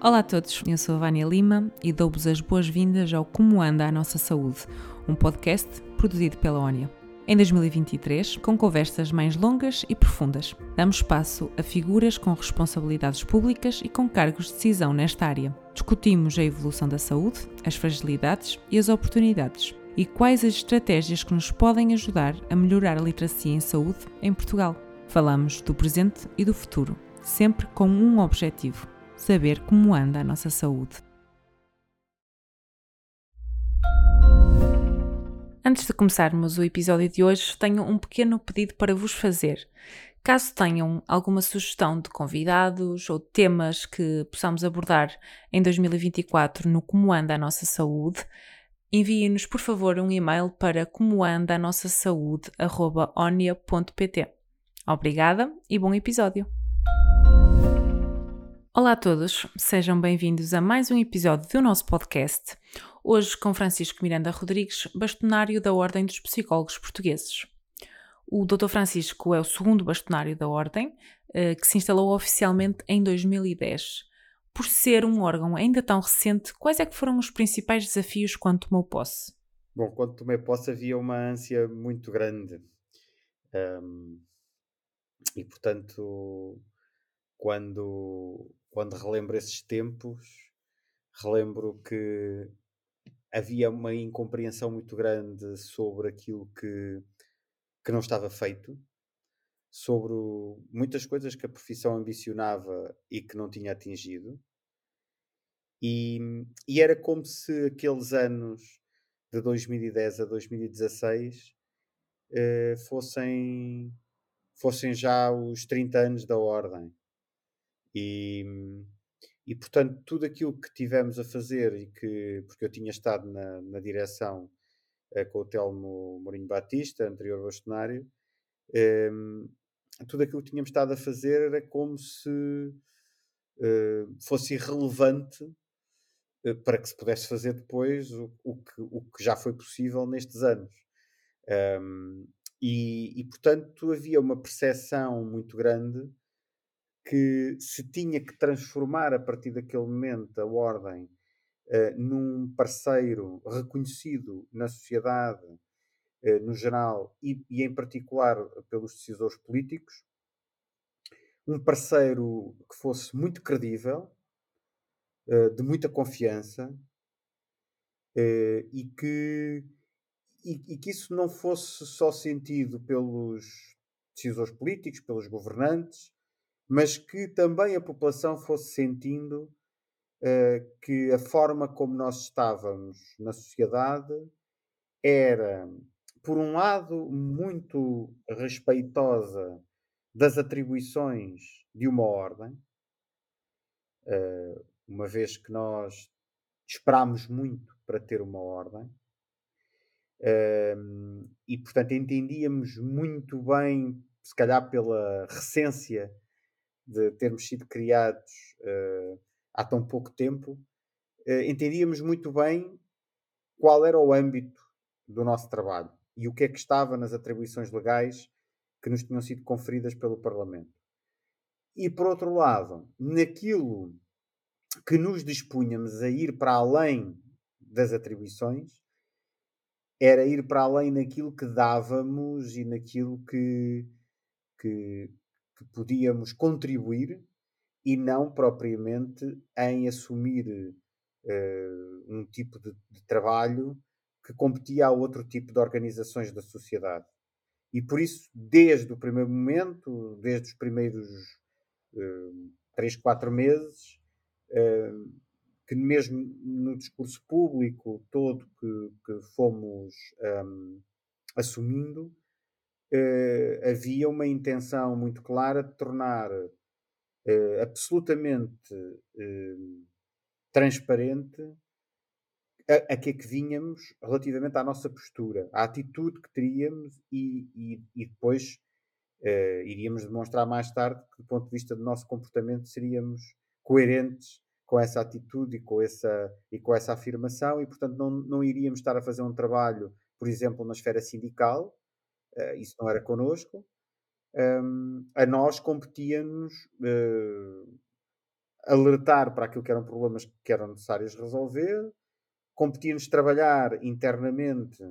Olá a todos, eu sou a Vânia Lima e dou-vos as boas-vindas ao Como Anda a Nossa Saúde, um podcast produzido pela ONIA. Em 2023, com conversas mais longas e profundas, damos espaço a figuras com responsabilidades públicas e com cargos de decisão nesta área. Discutimos a evolução da saúde, as fragilidades e as oportunidades e quais as estratégias que nos podem ajudar a melhorar a literacia em saúde em Portugal. Falamos do presente e do futuro, sempre com um objetivo: saber como anda a nossa saúde. Antes de começarmos o episódio de hoje, tenho um pequeno pedido para vos fazer. Caso tenham alguma sugestão de convidados ou temas que possamos abordar em 2024 no Como Anda a Nossa Saúde, enviem-nos por favor um e-mail para comoanda-a-nossa-saúde@onia.pt. Obrigada e bom episódio. Olá a todos, sejam bem-vindos a mais um episódio do nosso podcast. Hoje com Francisco Miranda Rodrigues, bastonário da Ordem dos Psicólogos Portugueses. O Dr. Francisco é o segundo bastonário da Ordem, eh, que se instalou oficialmente em 2010 por ser um órgão ainda tão recente, quais é que foram os principais desafios quando tomou posse? Bom, quando tomei posse havia uma ânsia muito grande. Um, e, portanto, quando, quando relembro esses tempos, relembro que havia uma incompreensão muito grande sobre aquilo que, que não estava feito, sobre muitas coisas que a profissão ambicionava e que não tinha atingido. E, e era como se aqueles anos de 2010 a 2016 eh, fossem, fossem já os 30 anos da Ordem. E, e portanto, tudo aquilo que tivemos a fazer, e que, porque eu tinha estado na, na direção eh, com o Telmo Mourinho Batista, anterior bastonário, eh, tudo aquilo que tínhamos estado a fazer era como se eh, fosse irrelevante eh, para que se pudesse fazer depois o, o, que, o que já foi possível nestes anos. Um, e, e, portanto, havia uma percepção muito grande que se tinha que transformar a partir daquele momento a ordem uh, num parceiro reconhecido na sociedade, uh, no geral, e, e, em particular pelos decisores políticos, um parceiro que fosse muito credível, eh, de muita confiança uh, e, que, e, e, que isso não fosse só sentido pelos decisores políticos, pelos governantes, mas que também a população fosse sentindo uh, que a forma como nós estávamos na sociedade era, por um lado, muito respeitosa das atribuições de uma ordem. Uh, uma vez que nós esperámos muito para ter uma ordem. Um, e portanto entendíamos muito bem, se calhar pela recência de termos sido criados uh, há tão pouco tempo, uh, entendíamos muito bem qual era o âmbito do nosso trabalho e o que é que estava nas atribuições legais que nos tinham sido conferidas pelo Parlamento. E por outro lado, naquilo que nos dispunhamos a ir para além das atribuições era ir para além naquilo que dávamos e naquilo que, que, que podíamos contribuir e não propriamente em assumir uh, um tipo de, de, trabalho que competia a outro tipo de organizações da sociedade. E por isso, desde o primeiro momento, desde os primeiros uh, três, quatro meses, que mesmo no discurso público todo que, que fomos um, assumindo, uh, havia uma intenção muito clara de tornar uh, absolutamente uh, transparente a, a, que é que vinhamos relativamente à nossa postura, à atitude que teríamos e, e, e depois iríamos demonstrar mais tarde que, do ponto de vista do nosso comportamento, seríamos coerentes com essa atitude e com essa, e com essa afirmação, e portanto não, não iríamos estar a fazer um trabalho, por exemplo, na esfera sindical, uh, isso não era connosco, um, a nós competia-nos uh, alertar para aquilo que eram problemas que eram necessários resolver, competir-nos trabalhar internamente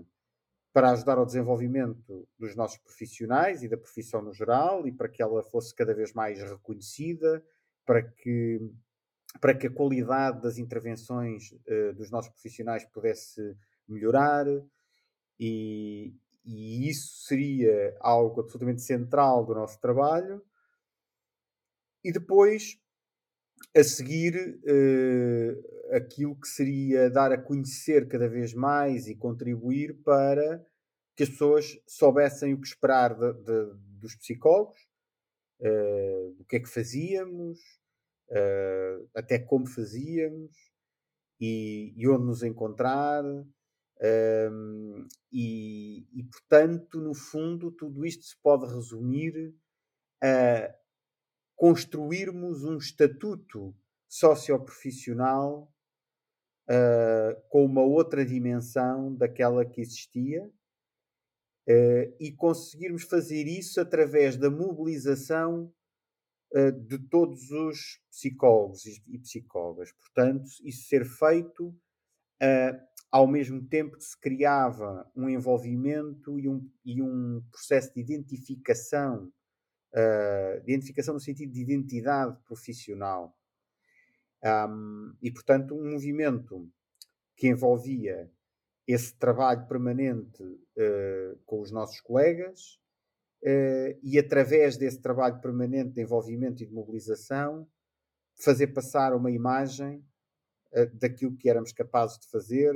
para ajudar ao desenvolvimento dos nossos profissionais e da profissão no geral e para que ela fosse cada vez mais reconhecida, para que, para que a qualidade das intervenções uh, dos nossos profissionais pudesse melhorar. E, e isso seria algo absolutamente central do nosso trabalho. E depois, a seguir, uh, aquilo que seria dar a conhecer cada vez mais e contribuir para que as pessoas soubessem o que esperar de, de, dos psicólogos, uh, o que é que fazíamos, uh, até como fazíamos e, e onde nos encontrar um, e, e, portanto, no fundo, tudo isto se pode resumir a construirmos um estatuto socioprofissional uh, com uma outra dimensão daquela que existia uh, e conseguirmos fazer isso através da mobilização uh, de todos os psicólogos e, psicólogas. Portanto, isso ser feito ao mesmo tempo que se criava um envolvimento e um, e um processo de identificação, uh, de identificação no sentido de identidade profissional. Um, e, portanto, um movimento que envolvia esse trabalho permanente uh, com os nossos colegas uh, e, através desse trabalho permanente de envolvimento e de mobilização, fazer passar uma imagem daquilo que éramos capazes de fazer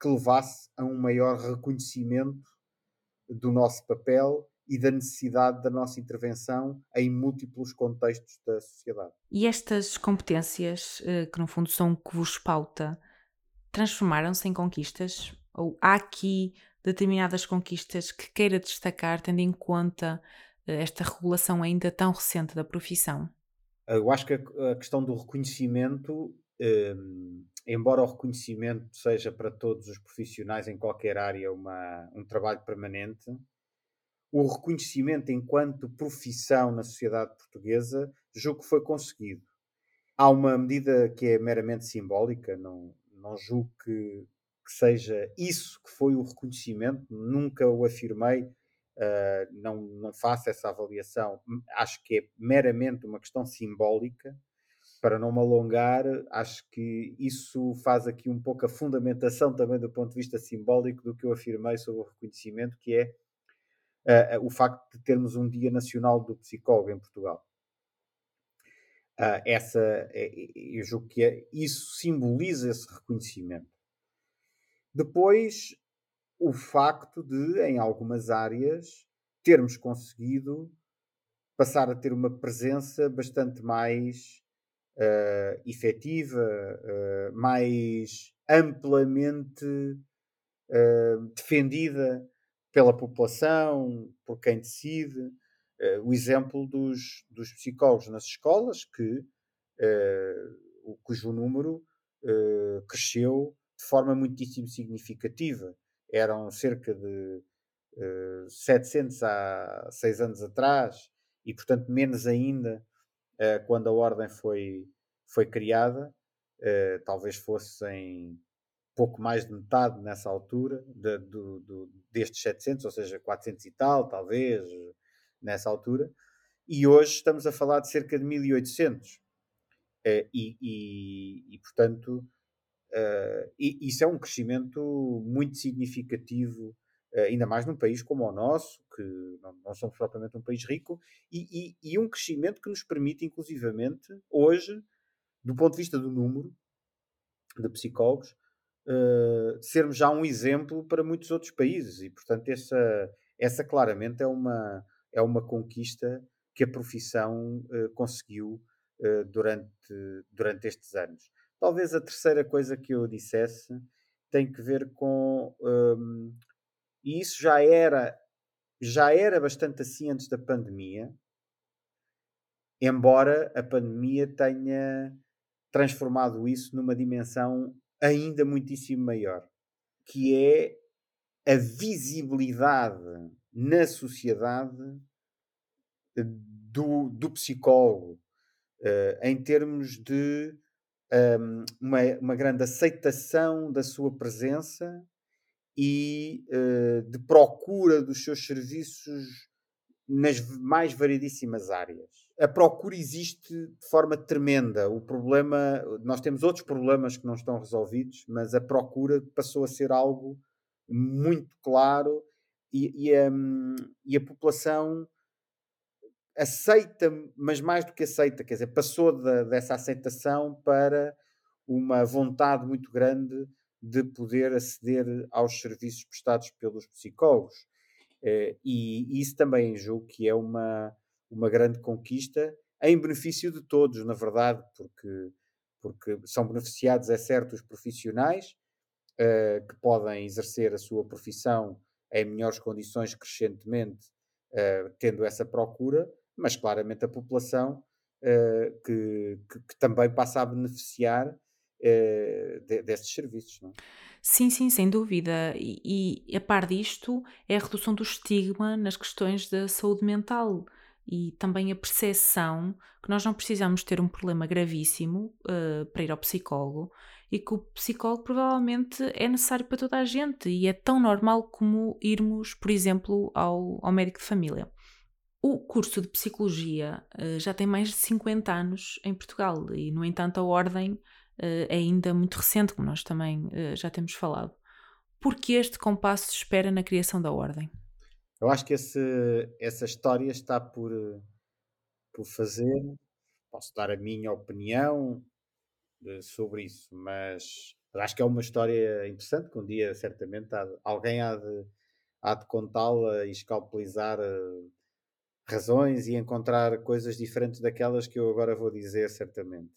que levasse a um maior reconhecimento do nosso papel e da necessidade da nossa intervenção em múltiplos contextos da sociedade. E estas competências, eh, que no fundo são o que vos pauta, transformaram-se em conquistas? Ou há aqui determinadas conquistas que queira destacar, tendo em conta eh, esta regulação ainda tão recente da profissão? Eu acho que a questão do reconhecimento um, embora o reconhecimento seja para todos os profissionais em qualquer área uma, um trabalho permanente, o reconhecimento enquanto profissão na sociedade portuguesa julgo que foi conseguido. Há uma medida que é meramente simbólica, não, não julgo que, que seja isso que foi o reconhecimento, nunca o afirmei, uh, não, não faço essa avaliação. Acho que é meramente uma questão simbólica para não me alongar, acho que isso faz aqui um pouco a fundamentação também do ponto de vista simbólico do que eu afirmei sobre o reconhecimento, que é uh, o facto de termos um Dia Nacional do Psicólogo em Portugal. Uh, essa, eu julgo que é, isso simboliza esse reconhecimento. Depois, o facto de, em algumas áreas, termos conseguido passar a ter uma presença bastante mais uh, efetiva, uh, mais amplamente uh, defendida pela população, por quem decide. O exemplo dos, dos psicólogos nas escolas, que, cujo número cresceu de forma muitíssimo significativa. Eram cerca de 700 há seis anos atrás, e portanto menos ainda quando a ordem foi, foi criada, uh, talvez fossem pouco mais de metade nessa altura de, do, do, destes 700, ou seja, 400 e tal, talvez, nessa altura. E hoje estamos a falar de cerca de 1800. Uh, eh, e, e, e, portanto, uh, e, isso é um crescimento muito significativo ainda mais num país como o nosso, que não, não somos propriamente um país rico, e, e, e, um crescimento que nos permite, inclusivamente, hoje, do ponto de vista do número de psicólogos, uh, sermos já um exemplo para muitos outros países. E, portanto, essa, essa claramente é uma, é uma conquista que a profissão uh, conseguiu uh, durante, durante estes anos. Talvez a terceira coisa que eu dissesse tem que ver com um, e isso já era, já era bastante assim antes da pandemia, embora a pandemia tenha transformado isso numa dimensão ainda muitíssimo maior, que é a visibilidade na sociedade do, do psicólogo, uh, em termos de um, uma, uma grande aceitação da sua presença e uh, de procura dos seus serviços nas mais variedíssimas áreas. A procura existe de forma tremenda. O problema, nós temos outros problemas que não estão resolvidos, mas a procura passou a ser algo muito claro e, e, a, e a população aceita, mas mais do que aceita, quer dizer, passou de, dessa aceitação para uma vontade muito grande de poder aceder aos serviços prestados pelos psicólogos. Eh, e isso também julgo que é uma, uma grande conquista em benefício de todos, na verdade, porque, porque são beneficiados, é certo, os profissionais uh, que podem exercer a sua profissão em melhores condições crescentemente, uh, tendo essa procura, mas claramente a população uh, que, que, que, também passa a beneficiar de, desses serviços. Não? É? Sim, sim, sem dúvida. E, e a par disto é a redução do estigma nas questões da saúde mental e também a percepção que nós não precisamos ter um problema gravíssimo uh, para ir ao psicólogo e que o psicólogo provavelmente é necessário para toda a gente e é tão normal como irmos, por exemplo, ao, ao médico de família. O curso de Psicologia uh, já tem mais de 50 anos em Portugal e, no entanto, a ordem uh, é ainda muito recente, como nós também já temos falado. Por que este compasso se espera na criação da ordem? Eu acho que esse, essa história está por, por fazer. Posso dar a minha opinião sobre isso, mas acho que é uma história interessante que um dia certamente há, alguém há de, há de contá-la e escalpelizar razões e encontrar coisas diferentes daquelas que eu agora vou dizer, certamente.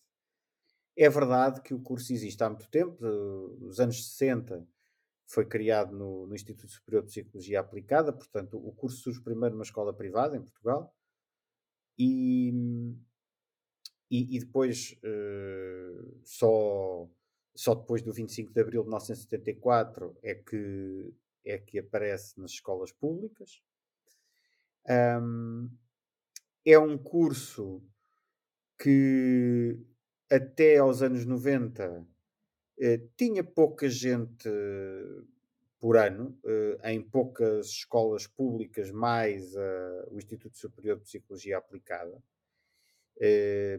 É verdade que o curso existe há muito tempo, nos anos 60 foi criado no, no, Instituto Superior de Psicologia Aplicada, portanto, o curso surge primeiro numa escola privada em Portugal e, e, e depois uh, só, só depois do 25 de abril de 1974 é que, é que aparece nas escolas públicas. Um, é um curso que até aos anos 90 eh, tinha pouca gente por ano, eh, em poucas escolas públicas, mais o Instituto Superior de Psicologia Aplicada. Eh,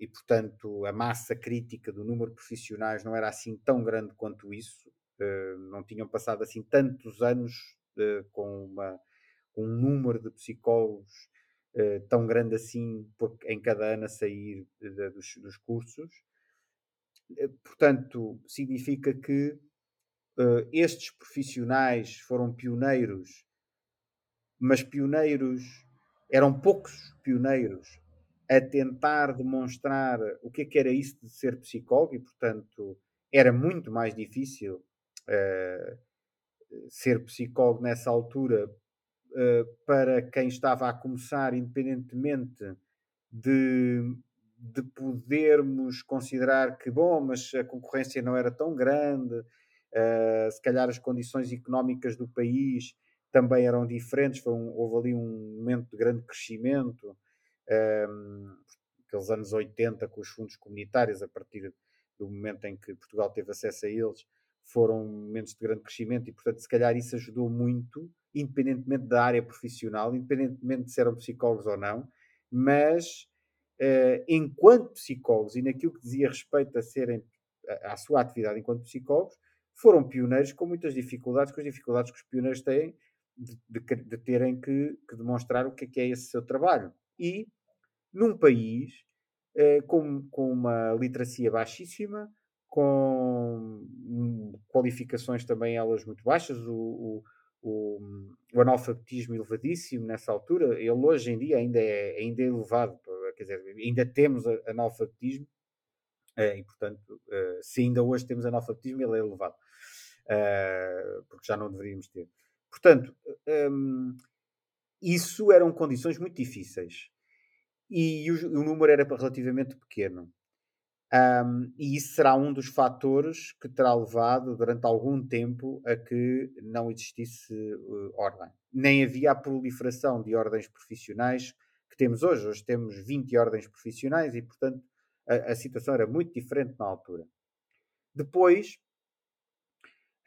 e, portanto, a massa crítica do número de profissionais não era assim tão grande quanto isso. Eh, não tinham passado assim tantos anos eh, com uma um número de psicólogos tão grande assim em cada ano a sair dos, dos, cursos. Uh, portanto, significa que uh, estes profissionais foram pioneiros, mas pioneiros eram poucos pioneiros a tentar demonstrar o que, é que era isso de ser psicólogo e, portanto, era muito mais difícil ser psicólogo nessa altura uh, para quem estava a começar, independentemente de, de podermos considerar que, bom, mas a concorrência não era tão grande, uh, se calhar as condições económicas do país também eram diferentes, um, houve ali um momento de grande crescimento, um, ehm, aqueles anos 80 com os fundos comunitários, a partir do momento em que Portugal teve acesso a eles, foram momentos de grande crescimento e, portanto, se calhar isso ajudou muito, independentemente da área profissional, independentemente de se eram psicólogos ou não, mas uh, enquanto psicólogos e naquilo que dizia respeito a serem à sua atividade enquanto psicólogos, foram pioneiros com muitas dificuldades, com as dificuldades que os pioneiros têm de, de, de terem que, que, demonstrar o que é, que é esse seu trabalho. E num país uh, com, com uma literacia baixíssima, com qualificações também elas muito baixas, o, o, o, o, analfabetismo elevadíssimo nessa altura, ele hoje em dia ainda é, ainda é elevado, quer dizer, ainda temos analfabetismo, é, e portanto, eh, se ainda hoje temos analfabetismo, ele é elevado, eh, porque já não deveríamos ter. Portanto, um, isso eram condições muito difíceis e o, número era relativamente pequeno. Um, e isso será um dos fatores que terá levado durante algum tempo a que não existisse uh, ordem. Nem havia a proliferação de ordens profissionais temos hoje. Hoje temos 20 ordens profissionais e, portanto, a, a situação era muito diferente na altura. Depois,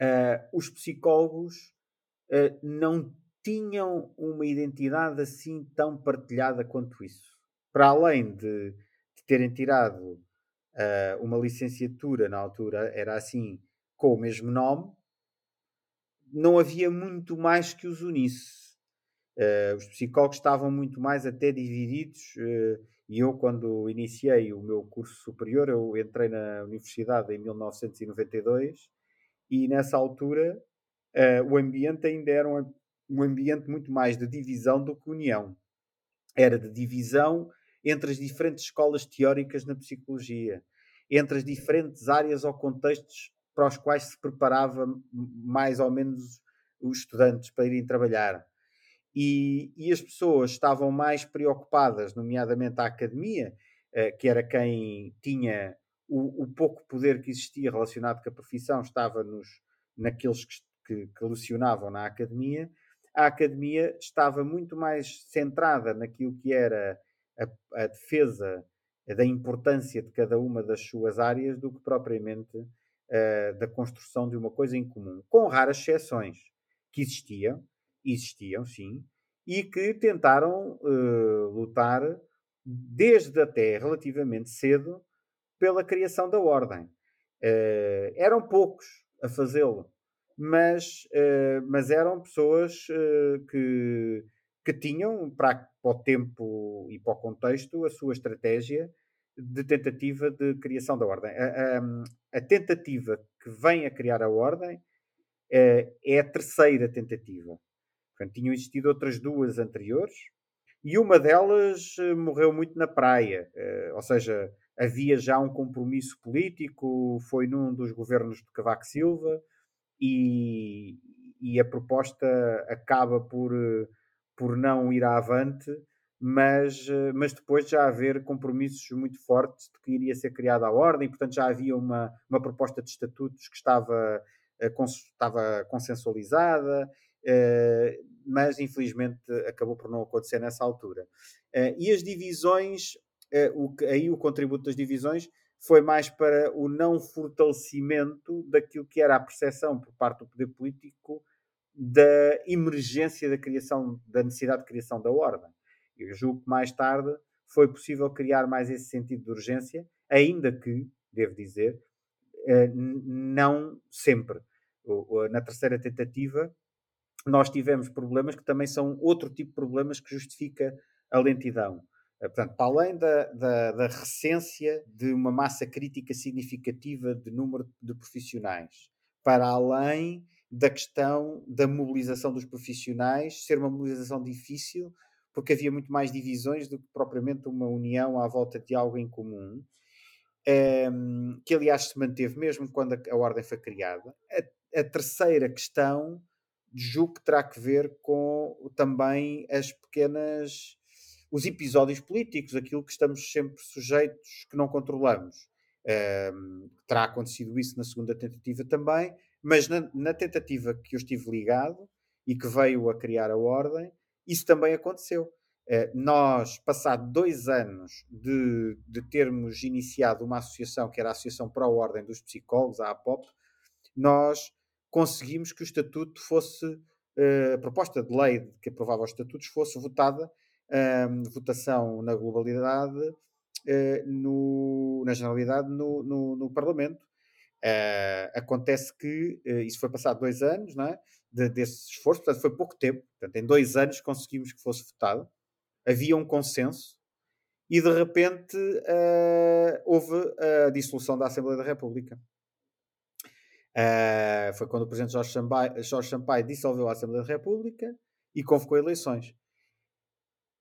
uh, os psicólogos uh, não tinham uma identidade assim tão partilhada quanto isso. Para além de, de terem tirado uh, uma licenciatura na altura, era assim, com o mesmo nome, não havia muito mais que os unisse. Uh, os psicólogos estavam muito mais até divididos uh, e eu quando iniciei o meu curso superior eu entrei na universidade em 1992 e nessa altura uh, o ambiente ainda era um, um ambiente muito mais de divisão do que união. Era de divisão entre as diferentes escolas teóricas na psicologia entre as diferentes áreas ou contextos para os quais se preparava mais ou menos os estudantes para irem trabalhar e, e as pessoas estavam mais preocupadas, nomeadamente a academia, uh, que era quem tinha o, o, pouco poder que existia relacionado com a profissão, estava nos, naqueles que, que, que lecionavam na academia. A academia estava muito mais centrada naquilo que era a, a defesa da importância de cada uma das suas áreas do que propriamente uh, da construção de uma coisa em comum, com raras exceções que existiam, existiam, sim, e que tentaram uh, lutar desde até relativamente cedo pela criação da ordem. Uh, eram poucos a fazê-lo, mas, uh, mas eram pessoas que, que tinham, para, para o tempo e para o contexto, a sua estratégia de tentativa de criação da ordem. A, a, a tentativa que vem a criar a ordem é a terceira tentativa. Portanto, tinham existido outras duas anteriores e uma delas uh, morreu muito na praia. Uh, ou seja, havia já um compromisso político, foi num dos governos de Cavaco Silva e, e a proposta acaba por, uh, por não ir avante, mas, mas depois já haver compromissos muito fortes de que iria ser criada a ordem, portanto já havia uma, uma proposta de estatutos que estava, estava consensualizada mas infelizmente acabou por não acontecer nessa altura. Uh, e as divisões, uh, o, aí o contributo das divisões foi mais para o não fortalecimento daquilo que era a percepção por parte do poder político da emergência da criação, da necessidade de criação da ordem. Eu julgo que mais tarde foi possível criar mais esse sentido de urgência, ainda que, devo dizer, não sempre. Na terceira tentativa, nós tivemos problemas que também são outro tipo de problemas que justifica a lentidão. Eh, portanto, para além da, da, da recência de uma massa crítica significativa de número de profissionais, para além da questão da mobilização dos profissionais, ser uma mobilização difícil, porque havia muito mais divisões do que propriamente uma união à volta de algo em comum, um, ehm, que aliás se manteve mesmo quando a, a ordem foi criada. A, a terceira questão julgo que terá que ver com também as pequenas os episódios políticos, aquilo que estamos sempre sujeitos, que não controlamos. Um, terá acontecido isso na segunda tentativa também, mas na, na, tentativa que eu estive ligado e que veio a criar a ordem, isso também aconteceu. Uh, nós, passado dois anos de, de termos iniciado uma associação, que era a Associação para a Ordem dos Psicólogos, a APOP, nós conseguimos que o estatuto fosse, uh, a proposta de lei que aprovava os estatutos fosse votada, uh, votação na globalidade, uh, no, na generalidade, no, no, no Parlamento. Eh, acontece que isso foi passado dois anos não é? De, desse esforço, portanto foi pouco tempo, portanto, em dois anos conseguimos que fosse votado, havia um consenso e de repente houve a dissolução da Assembleia da República. Uh, foi quando o presidente Jorge Sampaio, Jorge Sampaio dissolveu a Assembleia da República e convocou eleições.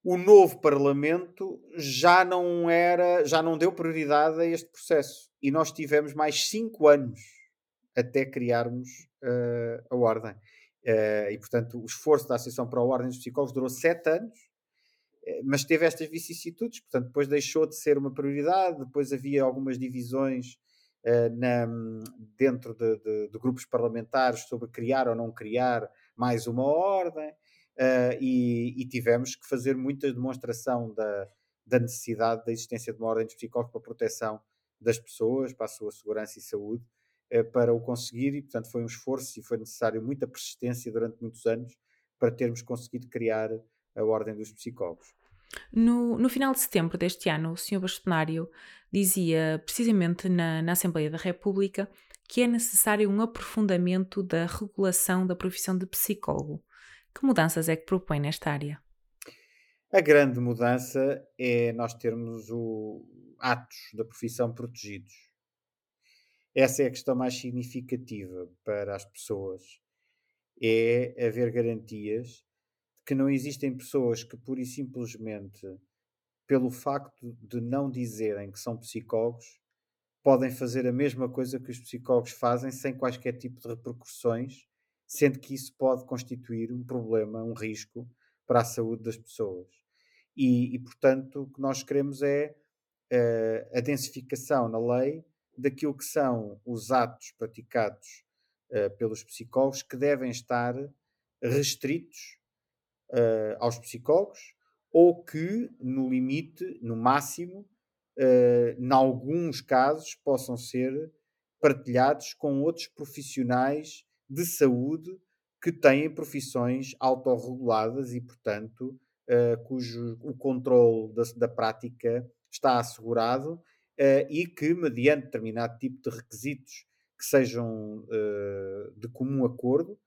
O novo Parlamento já não era, já não deu prioridade a este processo e nós tivemos mais cinco anos até criarmos uh, a ordem. Uh, e portanto, o esforço da Associação para a Ordem dos Psicólogos durou sete anos, mas teve estas vicissitudes. Portanto, depois deixou de ser uma prioridade, depois havia algumas divisões na, dentro de, de, de, grupos parlamentares sobre criar ou não criar mais uma ordem. uh, e, e, tivemos que fazer muita demonstração da, da necessidade da existência de uma ordem de psicólogos para a proteção das pessoas, para a sua segurança e saúde, uh, para o conseguir, e portanto foi um esforço e foi necessário muita persistência durante muitos anos para termos conseguido criar a ordem dos psicólogos. No, no final de setembro deste ano, o Sr. Bastonário dizia, precisamente na, na Assembleia da República, que é necessário um aprofundamento da regulação da profissão de psicólogo. Que mudanças é que propõe nesta área? A grande mudança é nós termos o atos da profissão protegidos. Essa é a questão mais significativa para as pessoas. É haver garantias que não existem pessoas que pura e simplesmente, pelo facto de não dizerem que são psicólogos, podem fazer a mesma coisa que os psicólogos fazem sem quaisquer tipo de repercussões, sendo que isso pode constituir um problema, um risco para a saúde das pessoas. E, e portanto, o que nós queremos é uh, a densificação na lei daquilo que são os atos praticados uh, pelos psicólogos que devem estar restritos uh, aos psicólogos ou que, no limite, no máximo, uh, em alguns casos, possam ser partilhados com outros profissionais de saúde que têm profissões autorreguladas e, portanto, uh, cujo o controle da, da, prática está assegurado uh, e que, mediante determinado tipo de requisitos que sejam uh, de comum acordo,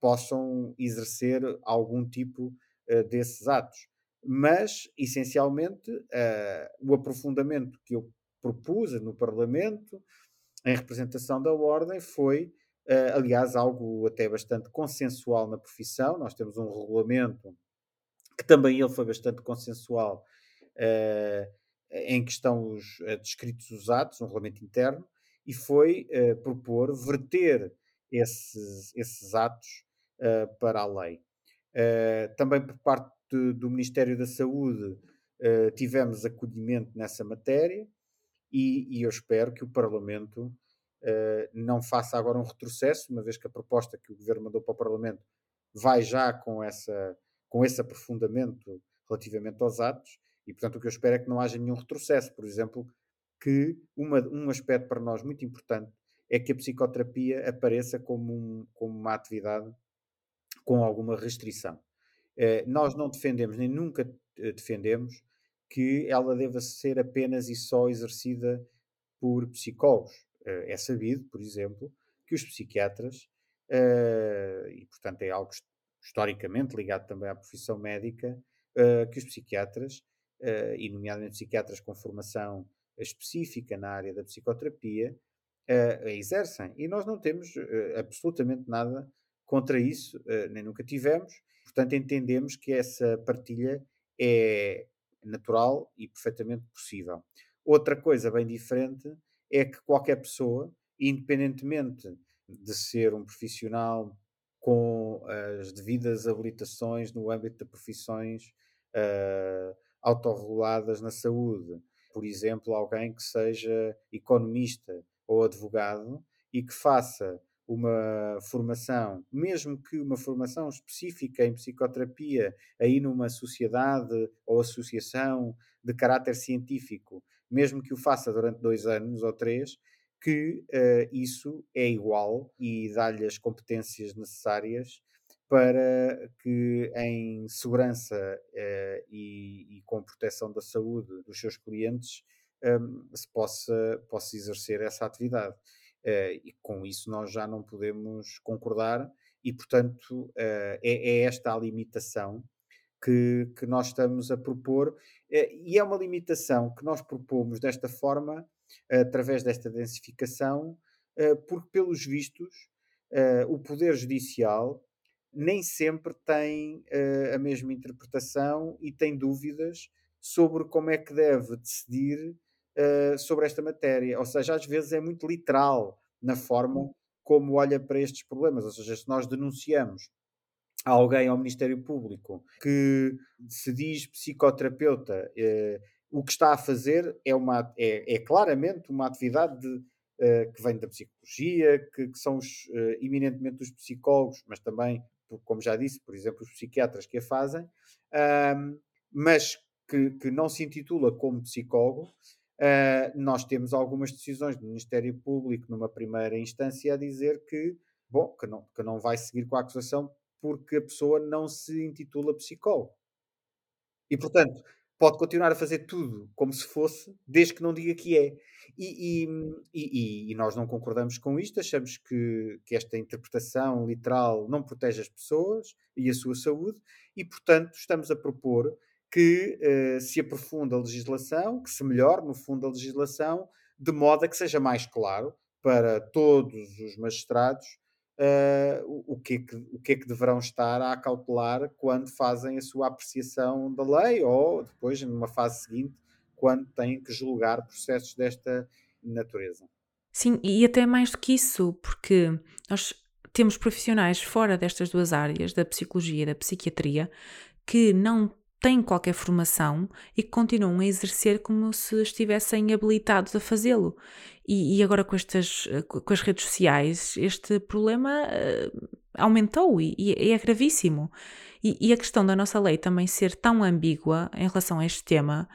possam exercer algum tipo desses atos mas essencialmente uh, o aprofundamento que eu propus no Parlamento em representação da Ordem foi, aliás, algo até bastante consensual na profissão. Nós temos um regulamento que também ele foi bastante consensual, em que estão os, descritos os atos, um regulamento interno, e foi propor verter esses, esses atos para a lei. também por parte de, do Ministério da Saúde uh, tivemos acolhimento nessa matéria e, e, eu espero que o Parlamento uh, não faça agora um retrocesso, uma vez que a proposta que o Governo mandou para o Parlamento vai já com, essa, com esse aprofundamento relativamente aos atos e, portanto, o que eu espero é que não haja nenhum retrocesso. Por exemplo, que uma, um aspecto para nós muito importante é que a psicoterapia apareça como, um, como uma atividade com alguma restrição. Eh, nós não defendemos, nem nunca eh, defendemos, que ela deva ser apenas e só exercida por psicólogos. Eh, é sabido, por exemplo, que os psiquiatras, e portanto é algo historicamente ligado também à profissão médica, que os psiquiatras, e nomeadamente psiquiatras com formação específica na área da psicoterapia, a exercem. E nós não temos absolutamente nada contra isso, nem nunca tivemos, Portanto, entendemos que essa partilha é natural e perfeitamente possível. Outra coisa bem diferente é que qualquer pessoa, independentemente de ser um profissional com as devidas habilitações no âmbito de profissões uh, autorreguladas na saúde, por exemplo, alguém que seja economista ou advogado e que faça uma formação, mesmo que uma formação específica em psicoterapia, aí numa sociedade ou associação de caráter científico, mesmo que o faça durante dois anos ou três, que uh, isso é igual e dá-lhe as competências necessárias para que, em segurança uh, e, e, com proteção da saúde dos seus clientes, um, se possa, possa exercer essa atividade. Uh, e com isso nós já não podemos concordar, e portanto uh, é, é, esta a limitação que, que nós estamos a propor, uh, e é uma limitação que nós propomos desta forma, através desta densificação, porque, pelos vistos, o Poder Judicial nem sempre tem a mesma interpretação e tem dúvidas sobre como é que deve decidir uh, sobre esta matéria. Ou seja, às vezes é muito literal na forma como olha para estes problemas. Ou seja, se nós denunciamos alguém ao Ministério Público que se diz psicoterapeuta, uh, o que está a fazer é, uma, é, é claramente uma atividade de, uh, que vem da psicologia, que, que são os, eminentemente os psicólogos, mas também como já disse, por exemplo, os psiquiatras que a fazem, um, mas que, que, não se intitula como psicólogo, nós temos algumas decisões do Ministério Público numa primeira instância a dizer que, bom, que não, que não vai seguir com a acusação porque a pessoa não se intitula psicólogo. E, portanto, pode continuar a fazer tudo como se fosse, desde que não diga que é. E, e, e, e, nós não concordamos com isto, achamos que, que esta interpretação literal não protege as pessoas e a sua saúde, e, portanto, estamos a propor que uh, se aprofunde a legislação, que se melhore, no fundo, a legislação, de modo a que seja mais claro para todos os magistrados uh, o, que é que, o que é que deverão estar a cautelar quando fazem a sua apreciação da lei ou depois, numa fase seguinte, quando têm que julgar processos desta natureza. Sim, e até mais do que isso, porque nós temos profissionais fora destas duas áreas, da psicologia e da psiquiatria, que não têm qualquer formação e que continuam a exercer como se estivessem habilitados a fazê-lo. E, e, agora com, estas, com as redes sociais, este problema uh, aumentou e, e, é gravíssimo. E, e, a questão da nossa lei também ser tão ambígua em relação a este tema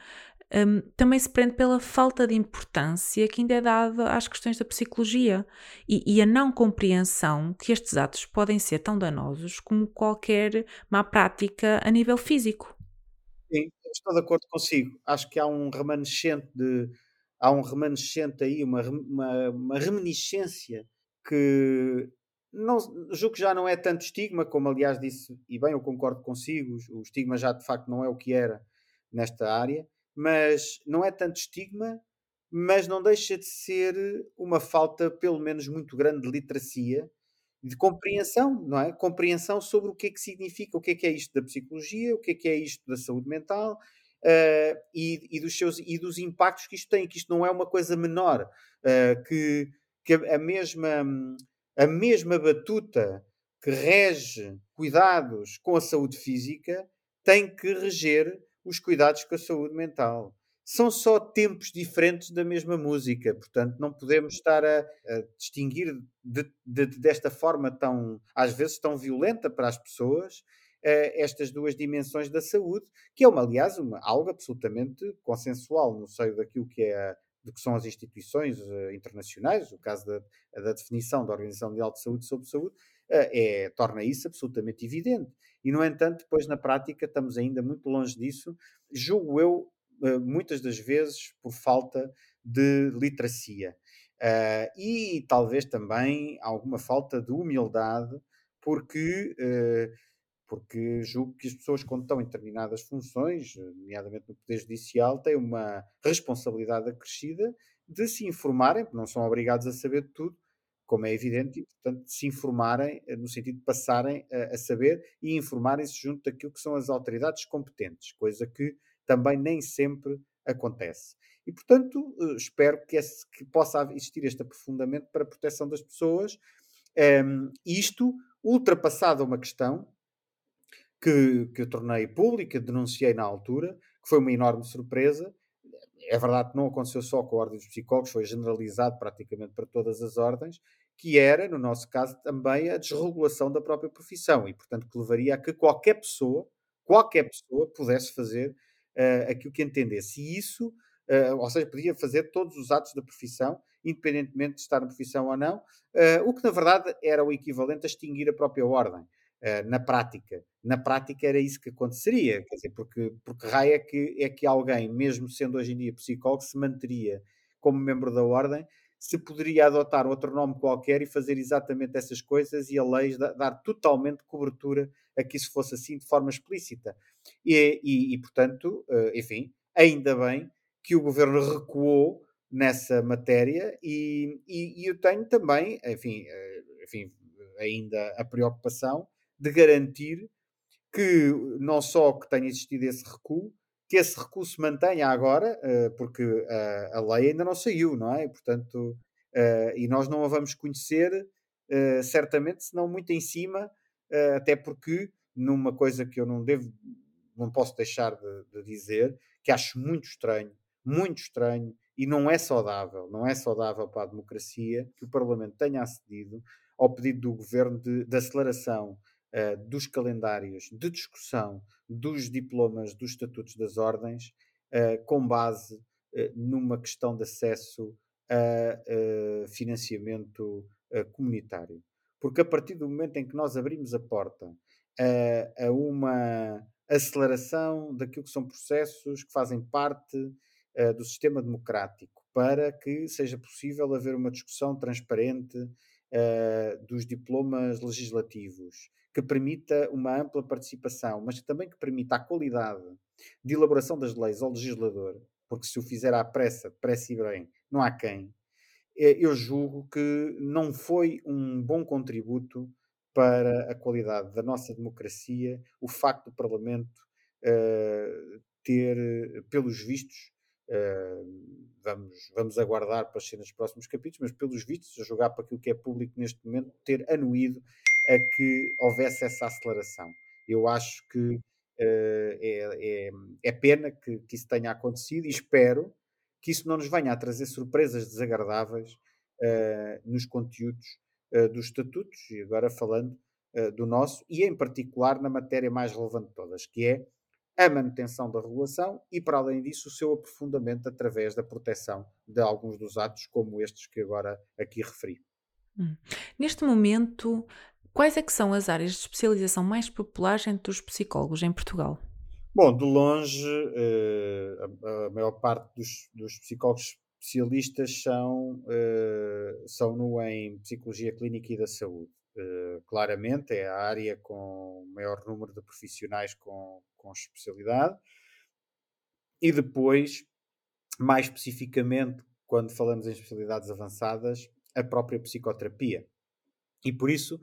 um, também se prende pela falta de importância que ainda é dada às questões da psicologia e, e, a não compreensão que estes atos podem ser tão danosos como qualquer má prática a nível físico. Sim, estou de acordo consigo. Acho que há um remanescente de há um remanescente aí, uma, uma, uma reminiscência que não, julgo que já não é tanto estigma, como aliás disse, e bem, eu concordo consigo, o estigma já de facto não é o que era nesta área, mas não é tanto estigma, mas não deixa de ser uma falta, pelo menos muito grande, de literacia de compreensão, não é? Compreensão sobre o que é que significa, o que é que é isto da psicologia, o que é que é isto da saúde mental uh, e, e, dos seus, e dos impactos que isto tem, que isto não é uma coisa menor, uh, que, que a mesma, a mesma batuta que rege cuidados com a saúde física tem que reger os cuidados com a saúde mental são só tempos diferentes da mesma música, portanto não podemos estar a, a distinguir de, de, desta forma tão, às vezes, tão violenta para as pessoas uh, estas duas dimensões da saúde, que é uma, aliás, uma, algo absolutamente consensual no seio daquilo que é do que são as instituições uh, internacionais, o caso da, da, definição da Organização Mundial de Saúde sobre saúde, uh, é, torna isso absolutamente evidente. E, no entanto, depois na prática estamos ainda muito longe disso. Julgo eu, muitas das vezes por falta de literacia. Uh, e talvez também alguma falta de humildade, porque, uh, porque julgo que as pessoas, quando estão em determinadas funções, nomeadamente no Poder Judicial, têm uma responsabilidade acrescida de se informarem, porque não são obrigados a saber tudo, como é evidente, e portanto se informarem, no sentido de passarem a, a saber e informarem-se junto daquilo que são as autoridades competentes, coisa que também nem sempre acontece. E, portanto, eh, espero que, esse, que possa existir este aprofundamento para a proteção das pessoas. Um, ehm, isto, ultrapassada uma questão que, que eu tornei pública, denunciei na altura, que foi uma enorme surpresa. É verdade que não aconteceu só com a Ordem dos Psicólogos, foi generalizado praticamente para todas as ordens, que era, no nosso caso, também a desregulação da própria profissão e, portanto, que levaria a que qualquer pessoa, qualquer pessoa pudesse fazer uh, aquilo que entendesse. E isso, uh, ou seja, podia fazer todos os atos da profissão, independentemente de estar na profissão ou não, uh, o que na verdade era o equivalente a extinguir a própria ordem. na prática, na prática era isso que aconteceria, quer dizer, porque, porque raio é que, é que alguém, mesmo sendo hoje em dia psicólogo, se manteria como membro da ordem se poderia adotar outro nome qualquer e fazer exatamente essas coisas e a lei dar totalmente cobertura a que isso fosse assim de forma explícita. E, e, e portanto, eh, enfim, ainda bem que o governo recuou nessa matéria e, e, e, eu tenho também, enfim, eh, enfim, ainda a preocupação de garantir que não só que tenha existido esse recuo, que esse recurso mantenha agora, uh, porque uh, a lei ainda não saiu, não é? Portanto, uh, e nós não a vamos conhecer, certamente, senão muito em cima, até porque numa coisa que eu não devo, não posso deixar de, de, dizer, que acho muito estranho, muito estranho, e não é saudável, não é saudável para a democracia que o Parlamento tenha acedido ao pedido do Governo de, de aceleração uh, dos calendários de discussão dos diplomas dos estatutos das ordens uh, com base numa questão de acesso a financiamento comunitário. Porque a partir do momento em que nós abrimos a porta a, a uma aceleração daquilo que são processos que fazem parte do sistema democrático, para que seja possível haver uma discussão transparente uh, dos diplomas legislativos, que permita uma ampla participação, mas também que permita a qualidade de elaboração das leis ao legislador, porque se o fizer à pressa, depressa e bem, não há quem, eu julgo que não foi um bom contributo para a qualidade da nossa democracia o facto do Parlamento uh, ter, pelos vistos, uh, vamos, vamos aguardar para ser nos próximos capítulos, mas pelos vistos, a jogar para aquilo que é público neste momento, ter anuído a que houvesse essa aceleração. Eu acho que uh, é, é, é, pena que, que, isso tenha acontecido e espero que isso não nos venha a trazer surpresas desagradáveis uh, nos conteúdos uh, dos estatutos, e agora falando do nosso, e em particular na matéria mais relevante de todas, que é a manutenção da regulação e, para além disso, o seu aprofundamento através da proteção de alguns dos atos, como estes que agora aqui referi. Hum. Neste momento, quais é que são as áreas de especialização mais populares entre os psicólogos em Portugal? Bom, de longe, eh, a, maior parte dos, dos psicólogos especialistas são, eh, são no em psicologia clínica e da saúde. Uh, claramente é a área com maior número de profissionais com, com especialidade. E depois, mais especificamente, quando falamos em especialidades avançadas, a própria psicoterapia. E por isso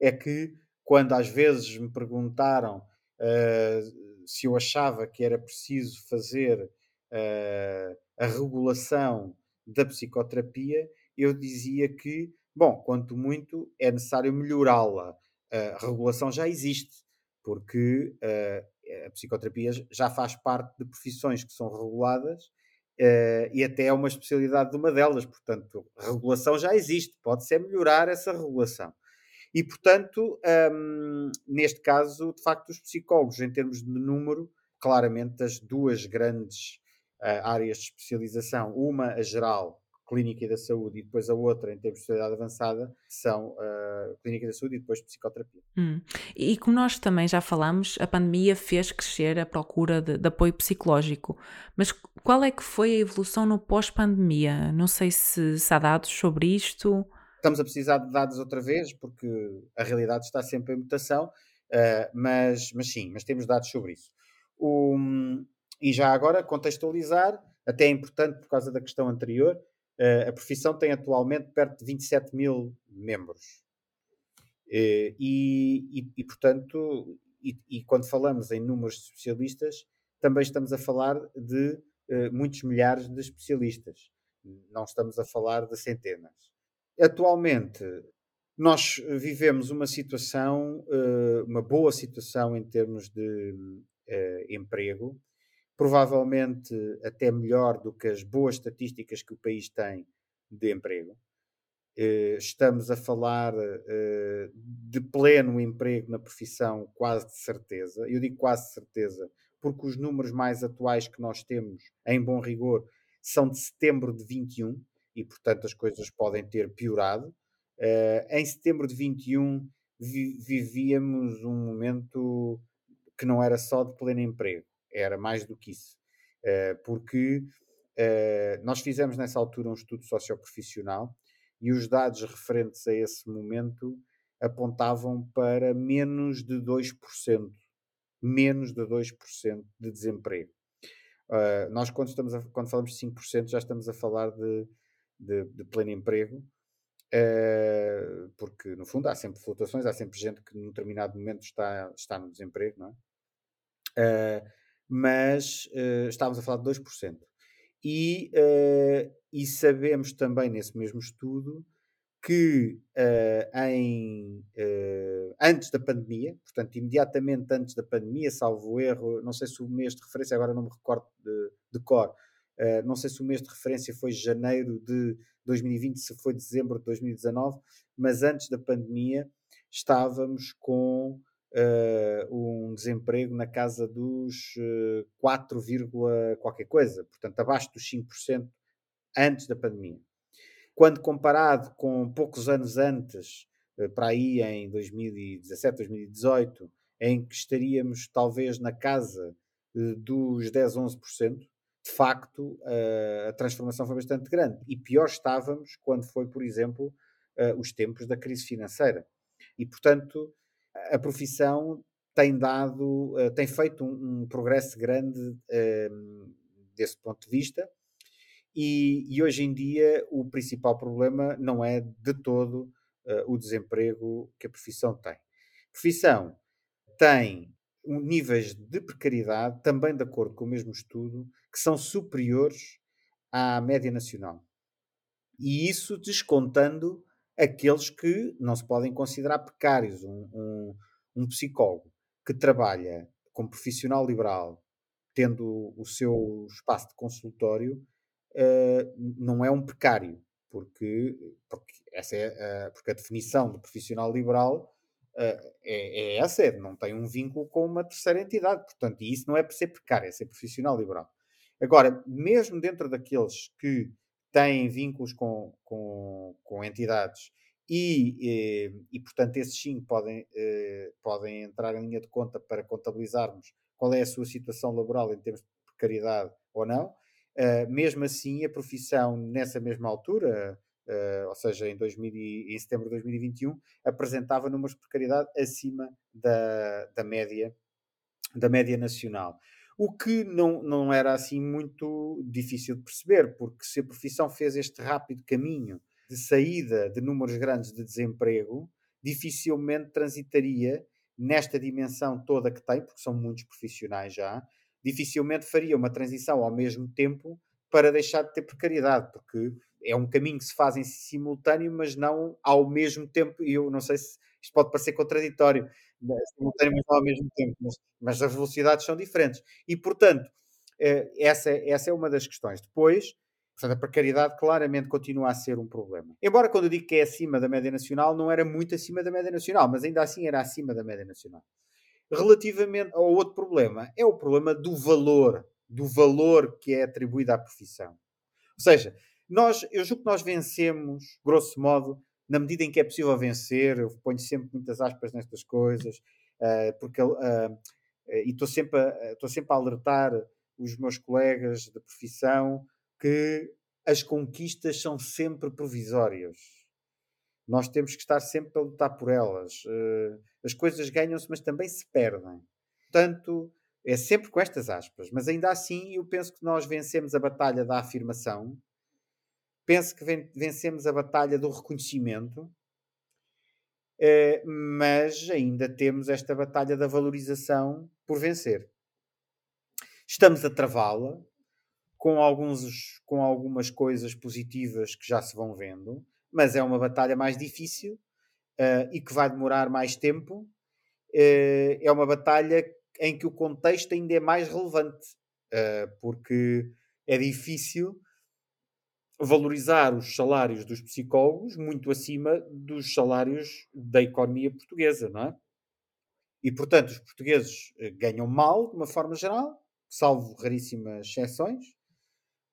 é que, quando às vezes me perguntaram uh, se eu achava que era preciso fazer uh, a regulação da psicoterapia, eu dizia que Bom, quanto muito é necessário melhorá-la. A regulação já existe, porque uh, a psicoterapia já faz parte de profissões que são reguladas uh, e até é uma especialidade de uma delas. Portanto, a regulação já existe, pode-se melhorar essa regulação. E, portanto, um, neste caso, de facto, os psicólogos, em termos de número, claramente as duas grandes uh, áreas de especialização, uma a geral clínica e da saúde e depois a outra em termos de sociedade avançada são uh, clínica da saúde e depois psicoterapia. Hum. E como nós também já falamos, a pandemia fez crescer a procura de, de apoio psicológico. Mas qual é que foi a evolução no pós-pandemia? Não sei se, se há dados sobre isto. Estamos a precisar de dados outra vez, porque a realidade está sempre em mutação, uh, mas, mas sim, mas temos dados sobre isso. E já agora contextualizar, até é importante por causa da questão anterior, Uh, a profissão tem atualmente perto de 27 mil membros. Uh, e, e, e, portanto, e, e, quando falamos em números de especialistas, também estamos a falar de uh, muitos milhares de especialistas. Não estamos a falar de centenas. Atualmente, nós vivemos uma situação, uma boa situação em termos de emprego, provavelmente até melhor do que as boas estatísticas que o país tem de emprego. Eh, estamos a falar eh, de pleno emprego na profissão, quase de certeza. Eu digo quase de certeza, porque os números mais atuais que nós temos, em bom rigor, são de setembro de 21 e, portanto, as coisas podem ter piorado. Eh, em setembro de 21 vivíamos um momento que não era só de pleno emprego era mais do que isso. Uh, porque uh, nós fizemos nessa altura um estudo socioprofissional e os dados referentes a esse momento apontavam para menos de 2%. Menos de 2% de desemprego. Uh, nós, quando, estamos a, quando falamos de 5%, já estamos a falar de, de, de pleno emprego, uh, porque no fundo há sempre flutuações, há sempre gente que num determinado momento está, está no desemprego, não é? Uh, mas uh, estávamos a falar de 2%. E, uh, e sabemos também nesse mesmo estudo que em, antes da pandemia, portanto, imediatamente antes da pandemia, salvo erro, não sei se o mês de referência, agora não me recordo de, de cor, não sei se o mês de referência foi janeiro de 2020, se foi dezembro de 2019, mas antes da pandemia estávamos com uh, um desemprego na casa dos uh, 4, qualquer coisa, portanto, abaixo dos 5% antes da pandemia. Quando comparado com poucos anos antes, uh, para aí em 2017, 2018, em que estaríamos talvez na casa dos 10, 11%, de facto, uh, a transformação foi bastante grande. E pior estávamos quando foi, por exemplo, os tempos da crise financeira. E, portanto, a profissão tem dado, uh, tem feito um, um progresso grande uh, desse ponto de vista. E, e, hoje em dia o principal problema não é de todo o desemprego que a profissão tem. A profissão tem um, níveis de precariedade, também de acordo com o mesmo estudo, que são superiores à média nacional. E isso descontando aqueles que não se podem considerar precários. Um, um, um psicólogo que trabalha como profissional liberal, tendo o seu espaço de consultório, uh, não é um precário, porque, porque, essa é, porque a definição de profissional liberal é, é, essa, é, não tem um vínculo com uma terceira entidade, portanto, e isso não é para ser precário, é ser profissional liberal. Agora, mesmo dentro daqueles que têm vínculos com, com, com entidades e, e, eh, e, portanto, esses sim podem, eh, podem entrar em linha de conta para contabilizarmos qual é a sua situação laboral em termos de precariedade ou não. Uh, mesmo assim, a profissão, nessa mesma altura, uh, ou seja, em, 2000 e, em setembro de 2021, apresentava números de precariedade acima da, da, média, da média nacional. O que não, não era assim muito difícil de perceber, porque se a profissão fez este rápido caminho de saída de números grandes de desemprego, dificilmente transitaria nesta dimensão toda que tem, porque são muitos profissionais já, dificilmente faria uma transição ao mesmo tempo para deixar de ter precariedade, porque é um caminho que se faz em simultâneo, mas não ao mesmo tempo. E eu não sei se isto pode parecer contraditório, né, simultâneo, mas não ao mesmo tempo, mas, mas as velocidades são diferentes. E, portanto, eh, essa, essa é uma das questões. Depois, portanto, a precariedade claramente continua a ser um problema. Embora, quando eu digo que é acima da média nacional, não era muito acima da média nacional, mas ainda assim era acima da média nacional. Relativamente ao outro problema, é o problema do valor, do valor que é atribuído à profissão. Ou seja, nós, eu julgo que nós vencemos, grosso modo, na medida em que é possível vencer, eu ponho sempre muitas aspas nestas coisas, uh, porque uh, e estou sempre, a, sempre a alertar os meus colegas de profissão que as conquistas são sempre provisórias. Nós temos que estar sempre a lutar por elas. as coisas ganham-se, mas também se perdem. Portanto, é sempre com estas aspas, mas ainda assim eu penso que nós vencemos a batalha da afirmação penso que vencemos a batalha do reconhecimento, eh, mas ainda temos esta batalha da valorização por vencer. Estamos a travá-la com, alguns, com algumas coisas positivas que já se vão vendo, mas é uma batalha mais difícil uh, e que vai demorar mais tempo. Uh, é uma batalha em que o contexto ainda é mais relevante, uh, porque é difícil valorizar os salários dos psicólogos muito acima dos salários da economia portuguesa, não é? E, portanto, os portugueses eh, ganham mal, de uma forma geral, salvo raríssimas exceções.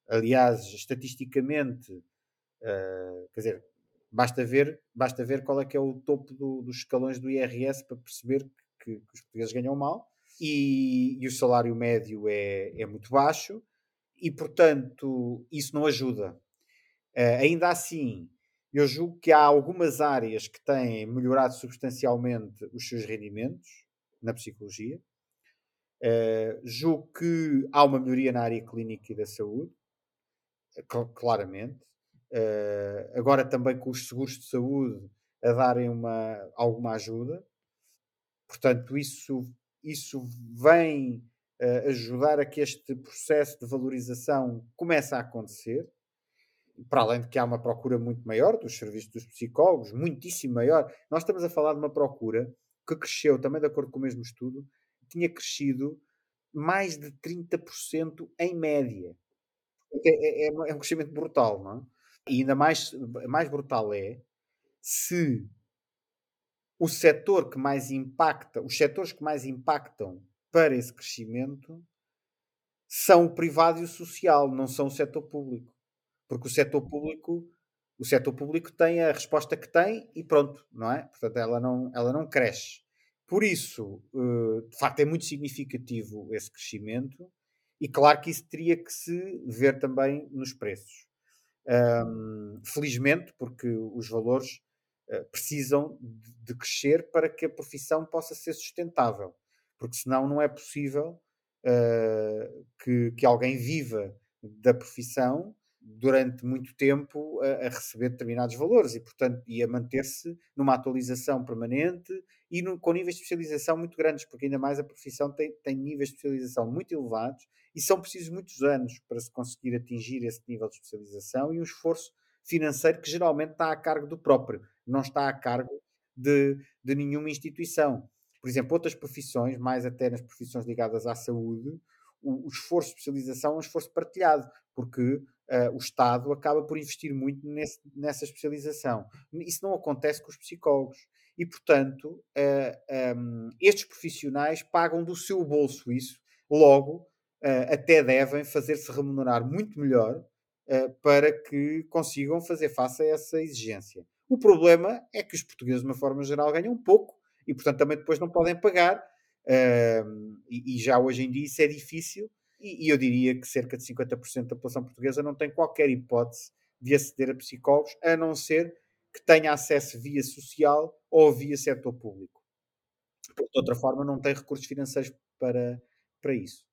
Aliás, estatisticamente, uh, quer dizer, basta ver, basta ver qual é que é o topo do, dos escalões do IRS para perceber que, que os portugueses ganham mal. E, e o salário médio é, é muito baixo e, portanto, isso não ajuda. Uh, ainda assim, eu julgo que há algumas áreas que têm melhorado substancialmente os seus rendimentos na psicologia. Uh, julgo que há uma melhoria na área clínica e da saúde, cl claramente. Uh, agora também com os seguros de saúde a darem uma, alguma ajuda. Portanto, isso, isso vem uh, ajudar a que este processo de valorização comece a acontecer para além de que há uma procura muito maior dos serviços dos psicólogos, muitíssimo maior. Nós estamos a falar de uma procura que cresceu, também de acordo com o mesmo estudo, tinha crescido mais de 30% em média. É, é, é, um crescimento brutal, não é? E ainda mais, mais brutal é se o setor que mais impacta, os setores que mais impactam para esse crescimento são o privado e o social, não são o setor público. Porque o setor público, o setor público tem a resposta que tem e pronto, não é? Portanto, ela não, ela não cresce. Por isso, eh, de facto, é muito significativo esse crescimento e claro que isso teria que se ver também nos preços. Felizmente, porque os valores uh, precisam de, crescer para que a profissão possa ser sustentável, porque senão não é possível uh, que, que alguém viva da profissão durante muito tempo a, a, receber determinados valores e, portanto, e a manter-se numa atualização permanente e no, com níveis de especialização muito grandes, porque ainda mais a profissão tem, tem níveis de especialização muito elevados e são precisos muitos anos para se conseguir atingir esse nível de especialização e um esforço financeiro que geralmente está a cargo do próprio, não está a cargo de, de nenhuma instituição. Por exemplo, outras profissões, mais até nas profissões ligadas à saúde, o, o esforço de especialização é um esforço partilhado, porque uh, o Estado acaba por investir muito nesse, nessa especialização. Isso não acontece com os psicólogos. E, portanto, uh, eh, um, ehm, estes profissionais pagam do seu bolso isso, logo, uh, até devem fazer-se remunerar muito melhor para que consigam fazer face a essa exigência. O problema é que os portugueses, de uma forma geral, ganham pouco e, portanto, também depois não podem pagar. Uh, e, e, já hoje em dia isso é difícil e, e eu diria que cerca de 50% da população portuguesa não tem qualquer hipótese de aceder a psicólogos, a não ser que tenha acesso via social ou via setor público. Porque, de outra forma, não tem recursos financeiros para, para isso.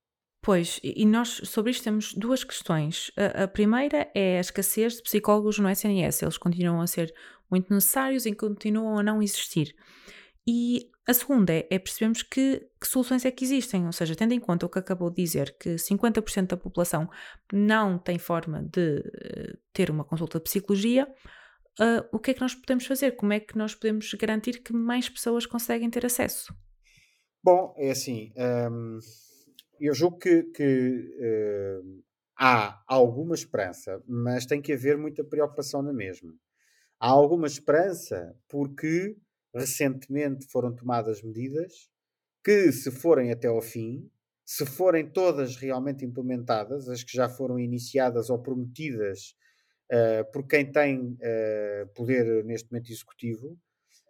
Pois, e nós sobre isto temos duas questões. A, a, primeira é a escassez de psicólogos no SNS. Eles continuam a ser muito necessários e continuam a não existir. E a segunda é, é percebermos que, que, soluções é que existem, ou seja, tendo em conta o que acabou de dizer, que 50% da população não tem forma de uh, ter uma consulta de psicologia, uh, o que é que nós podemos fazer? Como é que nós podemos garantir que mais pessoas conseguem ter acesso? Bom, é assim, hum, eu julgo que, que uh, há alguma esperança, mas tem que haver muita preocupação na mesma. Há alguma esperança porque recentemente foram tomadas medidas que, se forem até ao fim, se forem todas realmente implementadas, as que já foram iniciadas ou prometidas uh, por quem tem uh, poder neste momento executivo,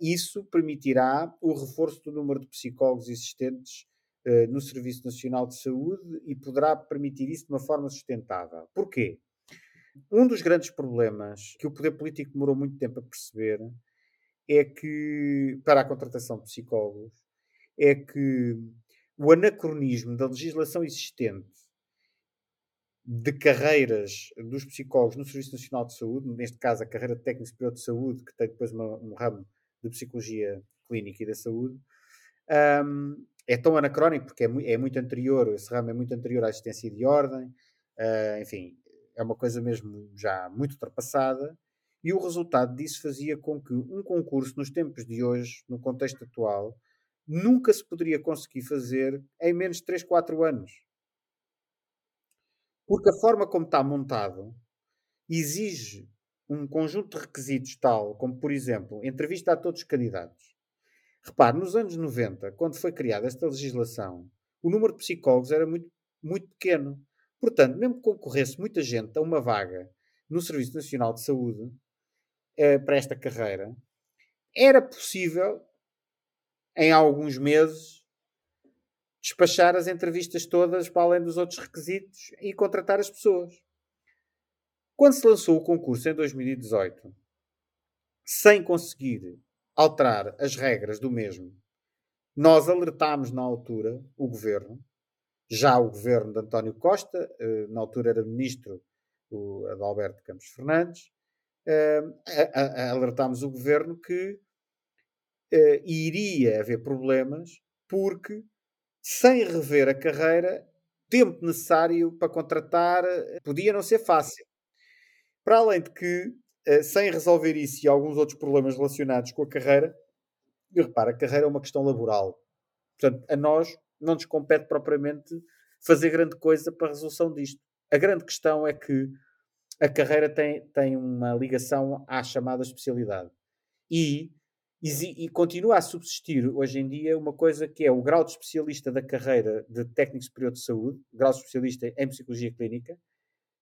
isso permitirá o reforço do número de psicólogos existentes uh, no Serviço Nacional de Saúde e poderá permitir isso de uma forma sustentável. Porquê? Um dos grandes problemas que o poder político demorou muito tempo a perceber é que, para a contratação de psicólogos, é que o anacronismo da legislação existente de carreiras dos psicólogos no Serviço Nacional de Saúde, neste caso a carreira de técnico superior de saúde, que tem depois uma, um ramo de psicologia clínica e da saúde, um, é tão anacrónico porque é, mu é, muito anterior, esse ramo é muito anterior à existência de ordem, uh, enfim, é uma coisa mesmo já muito ultrapassada, e o resultado disso fazia com que um concurso, nos tempos de hoje, no contexto atual, nunca se poderia conseguir fazer em menos de 3, 4 anos. Porque a forma como está montado exige um conjunto de requisitos tal, como, por exemplo, entrevista a todos os candidatos. Repare, nos anos 90, quando foi criada esta legislação, o número de psicólogos era muito, muito pequeno. Portanto, mesmo que concorresse muita gente a uma vaga no Serviço Nacional de Saúde, uh, para esta carreira, era possível, em alguns meses, despachar as entrevistas todas para além dos outros requisitos e contratar as pessoas. Quando se lançou o concurso em 2018, sem conseguir alterar as regras do mesmo, nós alertámos na altura o governo, já o governo de António Costa, eh, na altura era ministro o Adalberto Campos Fernandes, alertámos o governo que uh, iria haver problemas porque, sem rever a carreira, tempo necessário para contratar eh, podia não ser fácil. Para além de que, uh, sem resolver isso e alguns outros problemas relacionados com a carreira, e repara, a carreira é uma questão laboral. Portanto, a nós não nos compete propriamente fazer grande coisa para a resolução disto. A grande questão é que a carreira tem, tem uma ligação à chamada especialidade. E e, e continua a subsistir hoje em dia uma coisa que é o grau de especialista da carreira de técnico superior de saúde, grau de especialista em psicologia clínica,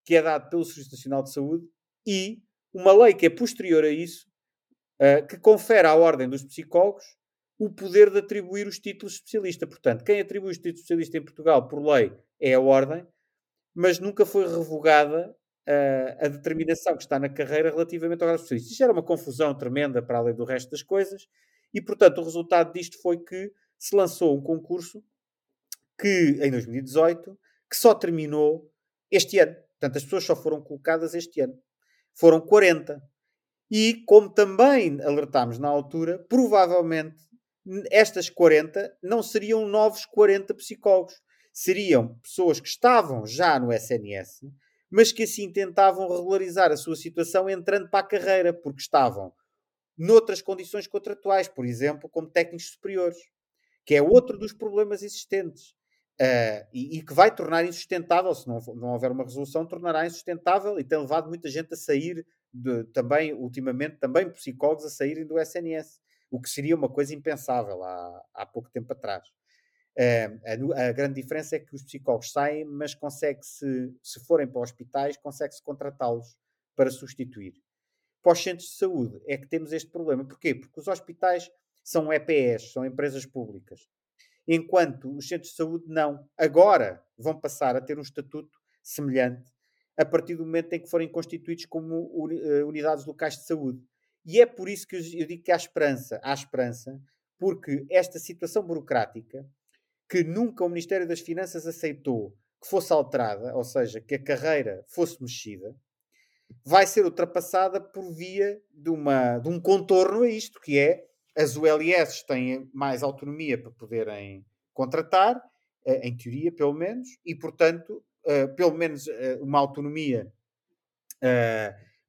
que é dado pelo Serviço Nacional de Saúde, e uma lei que é posterior a isso, uh, que confere à ordem dos psicólogos o poder de atribuir os títulos de especialista. Portanto, quem atribui os títulos de especialista em Portugal por lei é a ordem, mas nunca foi revogada uh, a determinação que está na carreira relativamente ao grau de especialista. Isto era uma confusão tremenda para além do resto das coisas, e portanto o resultado disto foi que se lançou um concurso que, em 2018, que só terminou este ano. Portanto, as pessoas só foram colocadas este ano. Foram 40. E, como também alertámos na altura, provavelmente estas 40 não seriam novos 40 psicólogos. Seriam pessoas que estavam já no SNS, mas que assim tentavam regularizar a sua situação entrando para a carreira, porque estavam noutras condições contratuais, por exemplo, como técnicos superiores, que é outro dos problemas existentes. Uh, e, e, que vai tornar insustentável, se não, não houver uma resolução, tornará insustentável e tem levado muita gente a sair, de, também, ultimamente, também psicólogos a saírem do SNS, o que seria uma coisa impensável há, há pouco tempo atrás. A, a, grande diferença é que os psicólogos saem, mas consegue-se, se forem para hospitais, consegue-se contratá-los para substituir. Para os centros de saúde é que temos este problema. Porquê? Porque os hospitais são EPS, são empresas públicas. Enquanto os centros de saúde não. Agora vão passar a ter um estatuto semelhante a partir do momento em que forem constituídos como eh, unidades locais de saúde. E é por isso que eu digo que há esperança. Há esperança, porque esta situação burocrática que nunca o Ministério das Finanças aceitou que fosse alterada, ou seja, que a carreira fosse mexida, vai ser ultrapassada por via de, uma, de um contorno a isto, que é as ULS têm mais autonomia para poderem contratar, eh, em teoria, pelo menos, e, portanto, eh, pelo menos eh, uma autonomia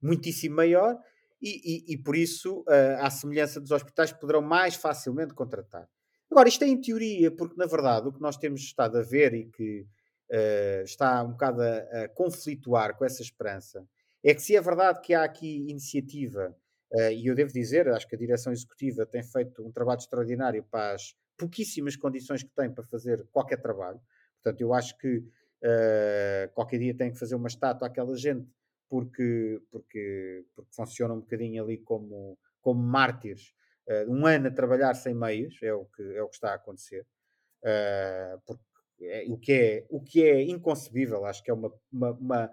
muitíssimo maior, e, e, e por isso, à semelhança dos hospitais, poderão mais facilmente contratar. Agora, isto é em teoria, porque na verdade o que nós temos estado a ver e que uh, está um bocado a, a, conflituar com essa esperança é que se é verdade que há aqui iniciativa, uh, e eu devo dizer, acho que a direção executiva tem feito um trabalho extraordinário para as pouquíssimas condições que tem para fazer qualquer trabalho. Portanto, eu acho que uh, qualquer dia tem que fazer uma estátua àquela gente porque, porque, porque funciona um bocadinho ali como, como mártires uh, um ano a trabalhar sem meios, é o que, é o que está a acontecer. Uh, porque é, o, que é, o que é inconcebível, acho que é uma, uma, uma,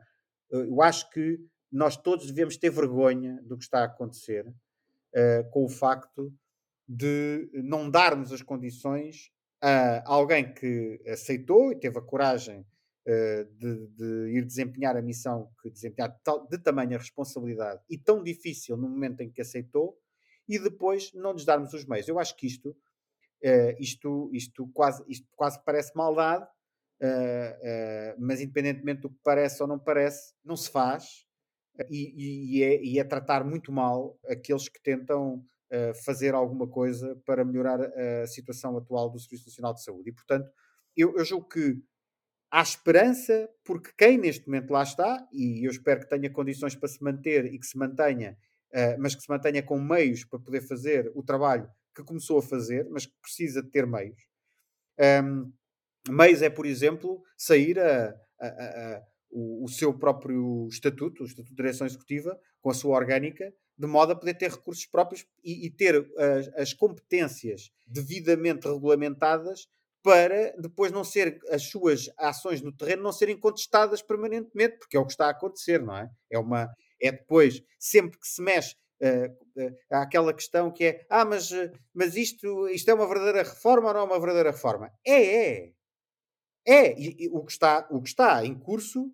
Eu acho que nós todos devemos ter vergonha do que está a acontecer uh, com o facto de não darmos as condições a alguém que aceitou e teve a coragem de, de, ir desempenhar a missão que desempenhar de, tal, de tamanha responsabilidade e tão difícil no momento em que aceitou, e depois não lhes darmos os meios. Eu acho que isto, uh, isto, isto, quase, isto quase parece maldade, uh, uh, mas independentemente do que parece ou não parece, não se faz e, e, é, e é, tratar muito mal aqueles que tentam fazer alguma coisa para melhorar a situação atual do Serviço Nacional de Saúde. E, portanto, eu, eu julgo que há esperança, porque quem neste momento lá está, e eu espero que tenha condições para se manter e que se mantenha mas que se mantenha com meios para poder fazer o trabalho que começou a fazer, mas que precisa de ter meios. Um, meios é, por exemplo, sair a, a, a, o, o, seu próprio estatuto, o Estatuto de Direção Executiva, com a sua orgânica, de modo a poder ter recursos próprios e, e ter as, as, competências devidamente regulamentadas para depois não ser as suas ações no terreno não serem contestadas permanentemente, porque é o que está a acontecer, não é? É uma, é depois, sempre que se mexe, uh, uh, há aquela questão que é: ah, mas, uh, mas isto, isto é uma verdadeira reforma ou não é uma verdadeira reforma? É, é. É. E, e, o, que está, o que está em curso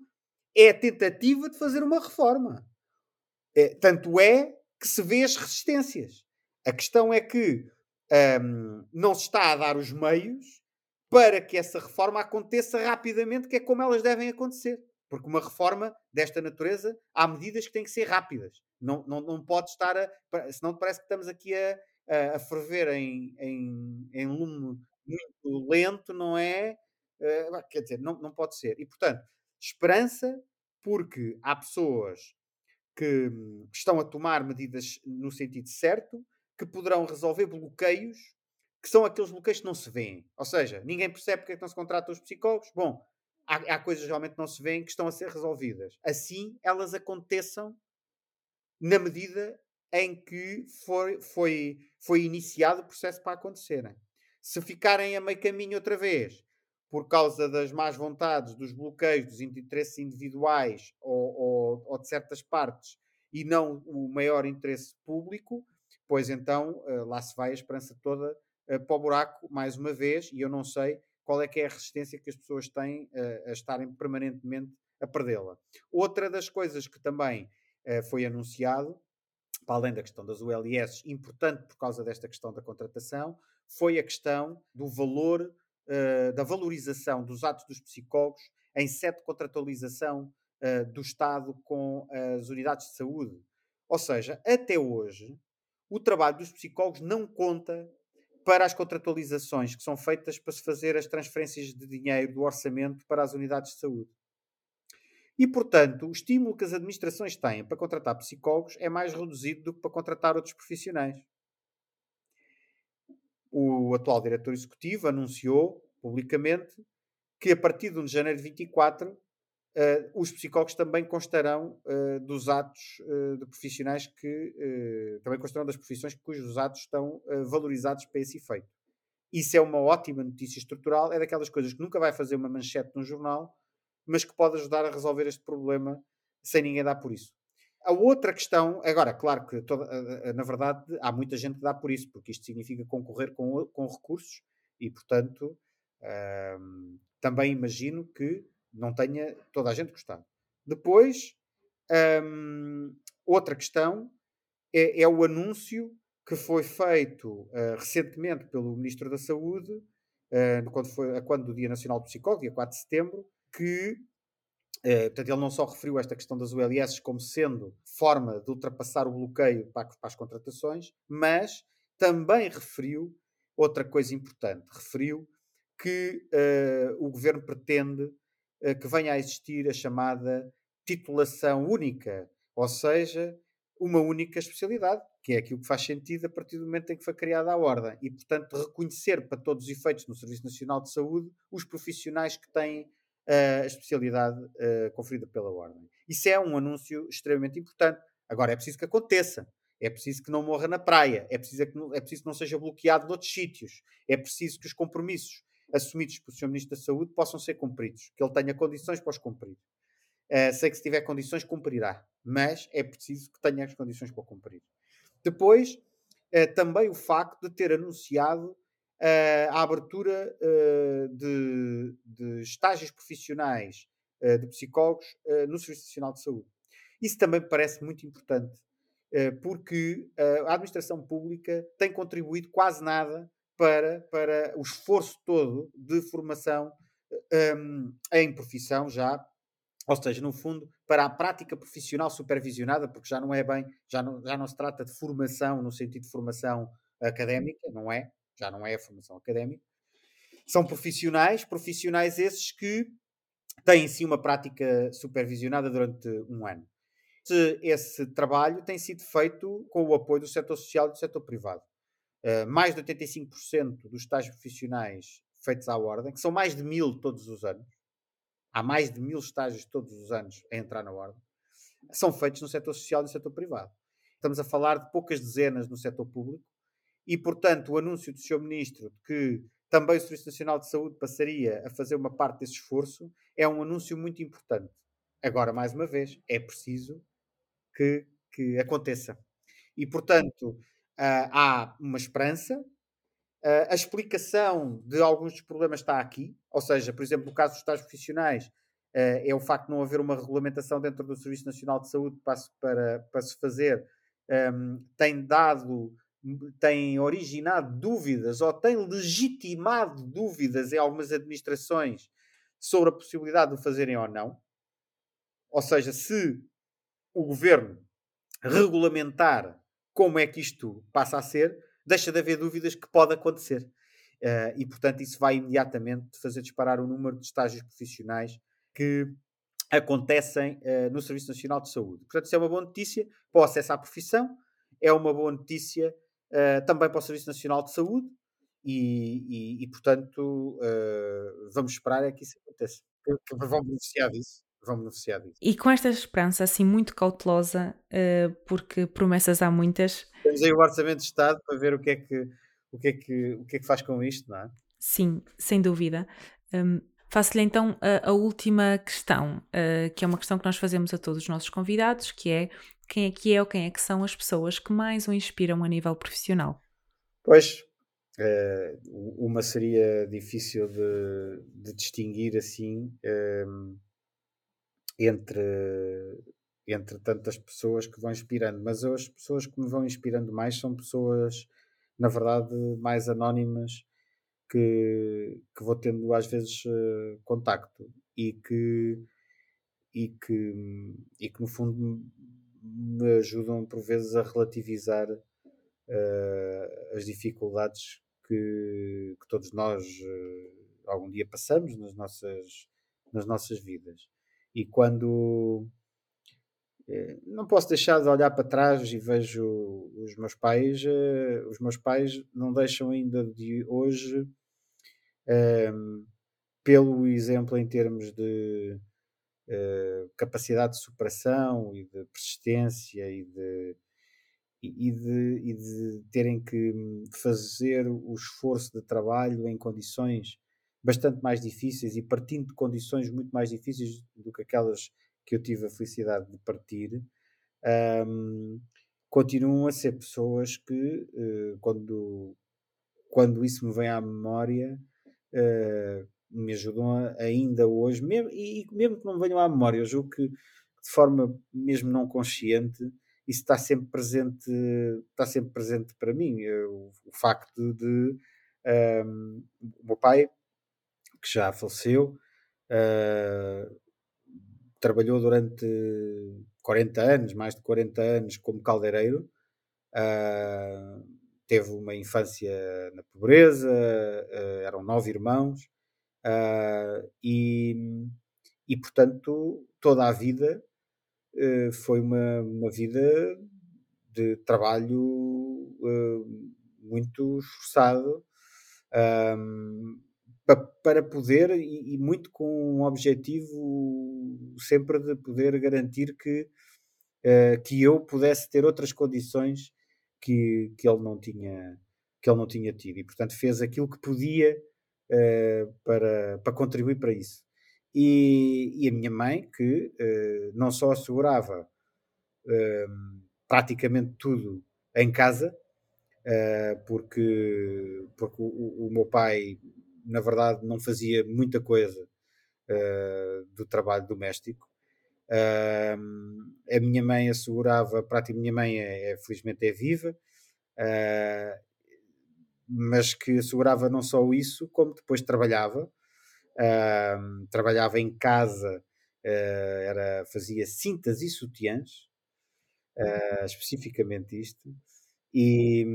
é a tentativa de fazer uma reforma. É, tanto é que se vê as resistências. A questão é que um, não se está a dar os meios para que essa reforma aconteça rapidamente, que é como elas devem acontecer. Porque uma reforma desta natureza, há medidas que têm que ser rápidas. Não, não, não pode estar a. Senão parece que estamos aqui a, a, ferver em, em, em lume muito lento, não é? Uh, quer dizer, não, não pode ser. E portanto, esperança, porque há pessoas que estão a tomar medidas no sentido certo, que poderão resolver bloqueios que são aqueles bloqueios que não se veem. Ou seja, ninguém percebe porque é que não se contratam os psicólogos. Bom, há, há coisas que realmente não se veem que estão a ser resolvidas. Assim, elas aconteçam na medida em que foi, foi, foi iniciado o processo para acontecerem. Se ficarem a meio caminho outra vez, por causa das más vontades, dos bloqueios, dos interesses individuais ou, ou, ou de certas partes, e não o maior interesse público, pois então uh, lá se vai a esperança toda uh, para o buraco, mais uma vez, e eu não sei qual é que é a resistência que as pessoas têm uh, a estarem permanentemente a perdê-la. Outra das coisas que também foi anunciado, para além da questão das ULS, importante por causa desta questão da contratação, foi a questão do valor, da valorização dos atos dos psicólogos em sede de contratualização do Estado com as unidades de saúde. Ou seja, até hoje, o trabalho dos psicólogos não conta para as contratualizações que são feitas para se fazer as transferências de dinheiro do orçamento para as unidades de saúde. E, portanto, o estímulo que as administrações têm para contratar psicólogos é mais reduzido do que para contratar outros profissionais. O atual diretor executivo anunciou publicamente que a partir de 1 de janeiro de 24 Uh, os psicólogos também constarão uh, dos atos uh, de profissionais que também constarão das profissões cujos atos estão valorizados para esse efeito. Isso é uma ótima notícia estrutural, é daquelas coisas que nunca vai fazer uma manchete num jornal, mas que pode ajudar a resolver este problema sem ninguém dar por isso. A outra questão, agora, claro que toda, na verdade há muita gente que dá por isso, porque isto significa concorrer com, com recursos e, portanto, também imagino que não tenha toda a gente gostado. Depois, hum, outra questão é, é, o anúncio que foi feito uh, recentemente pelo Ministro da Saúde, uh, quando, foi, quando do Dia Nacional do Psicólogo, dia 4 de setembro, que uh, portanto, ele não só referiu esta questão das ULS como sendo forma de ultrapassar o bloqueio para, para as contratações, mas também referiu outra coisa importante. Referiu que o governo pretende eh, que venha a existir a chamada titulação única, ou seja, uma única especialidade, que é aquilo que faz sentido a partir do momento em que foi criada a ordem. E, portanto, reconhecer para todos os efeitos no Serviço Nacional de Saúde os profissionais que têm uh, a especialidade uh, conferida pela ordem. Isso é um anúncio extremamente importante. Agora, é preciso que aconteça. É preciso que não morra na praia. É preciso que não, é preciso que não seja bloqueado noutros sítios. É preciso que os compromissos assumidos pelo Sr. Ministro da Saúde possam ser cumpridos, que ele tenha condições para os cumprir. Uh, sei que se tiver condições, cumprirá, mas é preciso que tenha as condições para cumprir. Depois, uh, também o facto de ter anunciado uh, a abertura de, de, estágios profissionais de psicólogos no Serviço Nacional de Saúde. Isso também parece muito importante, porque a administração pública tem contribuído quase nada para, para o esforço todo de formação um, em profissão já, ou seja, no fundo, para a prática profissional supervisionada, porque já não é bem, já não, já não se trata de formação no sentido de formação académica, não é? Já não é a formação académica. São profissionais, profissionais esses que têm sim uma prática supervisionada durante um ano. Esse trabalho tem sido feito com o apoio do setor social e do setor privado. Eh, mais de 85% dos estágios profissionais feitos à ordem, que são mais de mil todos os anos, há mais de mil estágios todos os anos a entrar na ordem, são feitos no setor social e no setor privado. Estamos a falar de poucas dezenas no setor público e, portanto, o anúncio do Sr. Ministro de que também o Serviço Nacional de Saúde passaria a fazer uma parte desse esforço é um anúncio muito importante. Agora, mais uma vez, é preciso que, que aconteça. E, portanto, há uma esperança. Uh, a explicação de alguns dos problemas está aqui, ou seja, por exemplo, no caso dos estágios profissionais, uh, é o facto de não haver uma regulamentação dentro do Serviço Nacional de Saúde para, para, para se fazer, um, tem dado, tem originado dúvidas ou tem legitimado dúvidas em algumas administrações sobre a possibilidade de o fazerem ou não. Ou seja, se o governo regulamentar como é que isto passa a ser, deixa de haver dúvidas que pode acontecer. Uh, e, portanto, isso vai imediatamente fazer disparar o número de estágios profissionais que acontecem uh, no Serviço Nacional de Saúde. Portanto, isso é uma boa notícia para o acesso à profissão, é uma boa notícia uh, também para o Serviço Nacional de Saúde e, e, e portanto, vamos esperar é que isso aconteça. Que, que vão beneficiar disso. Vão beneficiar disso. E com esta esperança assim muito cautelosa, uh, porque promessas há muitas. Temos aí o Orçamento de Estado para ver o que é que, o que, é que, o que, é que faz com isto, não é? Sim, sem dúvida. Um, Faço-lhe então a, a, última questão, uh, que é uma questão que nós fazemos a todos os nossos convidados, que é quem é que é ou quem é que são as pessoas que mais o inspiram a nível profissional? Pois, uh, uma seria difícil de, de distinguir assim uh, entre, entre tantas pessoas que vão inspirando, mas as pessoas que me vão inspirando mais são pessoas, na verdade, mais anónimas que, que vou tendo às vezes uh, contacto e que, e, que, e que no fundo me ajudam por vezes a relativizar uh, as dificuldades que, que todos nós uh, algum dia passamos nas nossas, nas nossas vidas. E quando não posso deixar de olhar para trás e vejo os meus pais, os meus pais não deixam ainda de hoje um, pelo exemplo em termos de uh, capacidade de superação e de persistência e de, e, de, e de terem que fazer o esforço de trabalho em condições bastante mais difíceis e partindo de condições muito mais difíceis do que aquelas que eu tive a felicidade de partir, um, continuam a ser pessoas que, uh, quando, quando isso me vem à memória, uh, me ajudam a, ainda hoje, mesmo, e, mesmo que não venham à memória, eu julgo que de forma mesmo não consciente, isso está sempre presente, está sempre presente para mim. Eu, o facto de um, o meu pai, que já faleceu, uh, trabalhou durante 40 anos, mais de 40 anos, como caldeireiro. Uh, teve uma infância na pobreza, uh, eram nove irmãos, e, e portanto toda a vida foi uma, uma vida de trabalho muito esforçado um, para poder, e, e, muito com um objetivo sempre de poder garantir que, que eu pudesse ter outras condições que, que ele não tinha que ele não tinha tido. E portanto fez aquilo que podia uh, para, para contribuir para isso. E, e a minha mãe que uh, não só assegurava uh, praticamente tudo em casa porque, porque o, o, meu pai na verdade não fazia muita coisa do trabalho doméstico. Uh, a minha mãe assegurava, praticamente a minha mãe é, é, felizmente é viva, uh, mas que assegurava não só isso, como depois trabalhava, uh, trabalhava em casa, ah, era, fazia cintas e sutiãs, especificamente isto, e,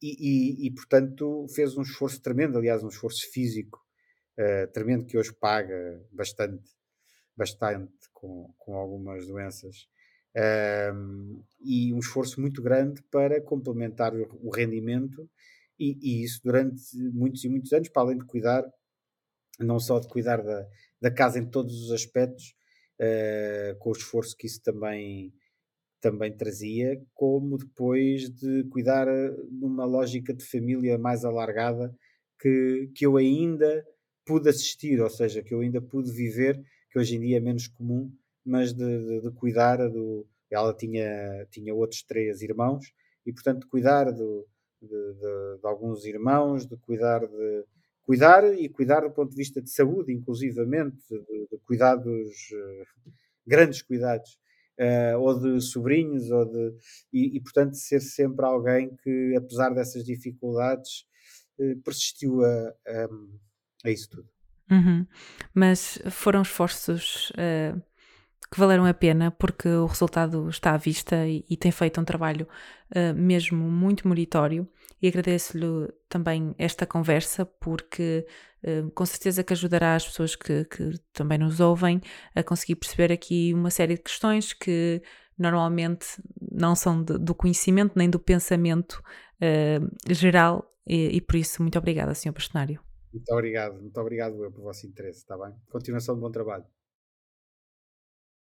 e, e, e, portanto fez um esforço tremendo, aliás, um esforço físico tremendo que hoje paga bastante bastante com, com algumas doenças. Um, e um esforço muito grande para complementar o rendimento, e, e, isso durante muitos e muitos anos, para além de cuidar, não só de cuidar da, da casa em todos os aspectos, uh, com o esforço que isso também, também trazia, como depois de cuidar numa lógica de família mais alargada que, que eu ainda pude assistir, ou seja, que eu ainda pude viver que hoje em dia é menos comum, mas de, de, de cuidar do. Ela tinha, tinha outros três irmãos e, portanto, de cuidar do, de, de, de, alguns irmãos, de cuidar de cuidar e cuidar do ponto de vista de saúde, inclusivamente, de, cuidados, uh, grandes cuidados, uh, ou de sobrinhos, ou de, e, e, portanto ser sempre alguém que, apesar dessas dificuldades, uh, persistiu a, a, a isso tudo. Uhum. Mas foram esforços uh, que valeram a pena porque o resultado está à vista e, e tem feito um trabalho uh, mesmo muito meritório. E agradeço-lhe também esta conversa porque uh, com certeza que ajudará as pessoas que, que também nos ouvem a conseguir perceber aqui uma série de questões que normalmente não são de, do conhecimento nem do pensamento uh, geral e, e, por isso, muito obrigada, Sr. Bastonário. Muito obrigado, muito obrigado eu pelo vosso interesse, está bem? Continuação de bom trabalho.